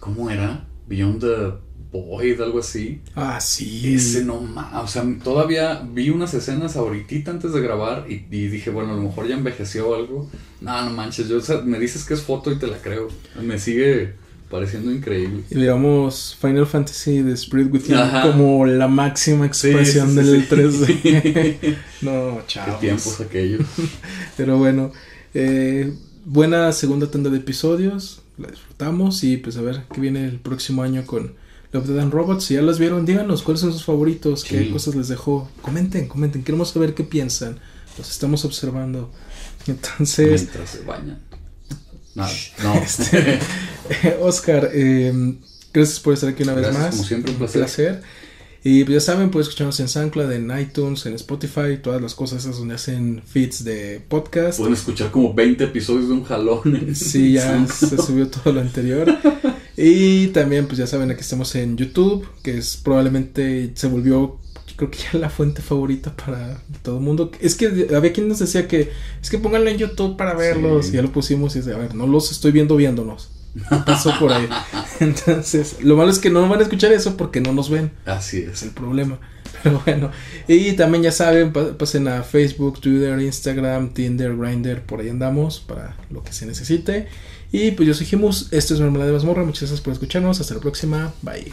¿Cómo era? Beyond the Algo así. Ah, sí. Ese no o sea, todavía vi unas escenas ahorita antes de grabar y, y dije, bueno, a lo mejor ya envejeció o algo. No, no manches, yo, o sea, me dices que es foto y te la creo. Me sigue pareciendo increíble. Y digamos Final Fantasy The Spirit Within Ajá. como la máxima expresión Sí, sí, del sí. 3D. no, Qué chavos. tiempos aquellos. Pero bueno, eh, buena segunda tanda de episodios. La disfrutamos y pues a ver qué viene el próximo año con Love, Death and Robots. Si ya las vieron, díganos cuáles son sus favoritos, qué cosas les dejó. Comenten, comenten. Queremos saber qué piensan. Los estamos observando. Entonces, Mientras se bañan. Nada, no. Este, Oscar, eh, gracias por estar aquí una vez más. como siempre, un placer. Y pues ya saben, pueden escucharnos en SoundCloud, en iTunes, en Spotify, todas las cosas esas donde hacen feeds de podcast. Pueden escuchar como 20 episodios de un jalón. Sí, ya se subió todo lo anterior. Y también, pues ya saben, aquí estamos en YouTube, que es probablemente se volvió, creo que ya la fuente favorita para todo el mundo. Es que había quien nos decía que es que pónganlo en YouTube para verlos. Sí. Y ya lo pusimos y es de, a ver, no los estoy viendo viéndonos. Pasó por ahí. Entonces, lo malo es que no van a escuchar eso porque no nos ven. Así Es es. el problema. Pero bueno. Y también ya saben, pa- pasen a Facebook, Twitter, Instagram, Tinder, Grindr, por ahí andamos para lo que se necesite. Y pues yo soy Jimus, esto es Mermelada de Mazmorra, muchas gracias por escucharnos, hasta la próxima, bye.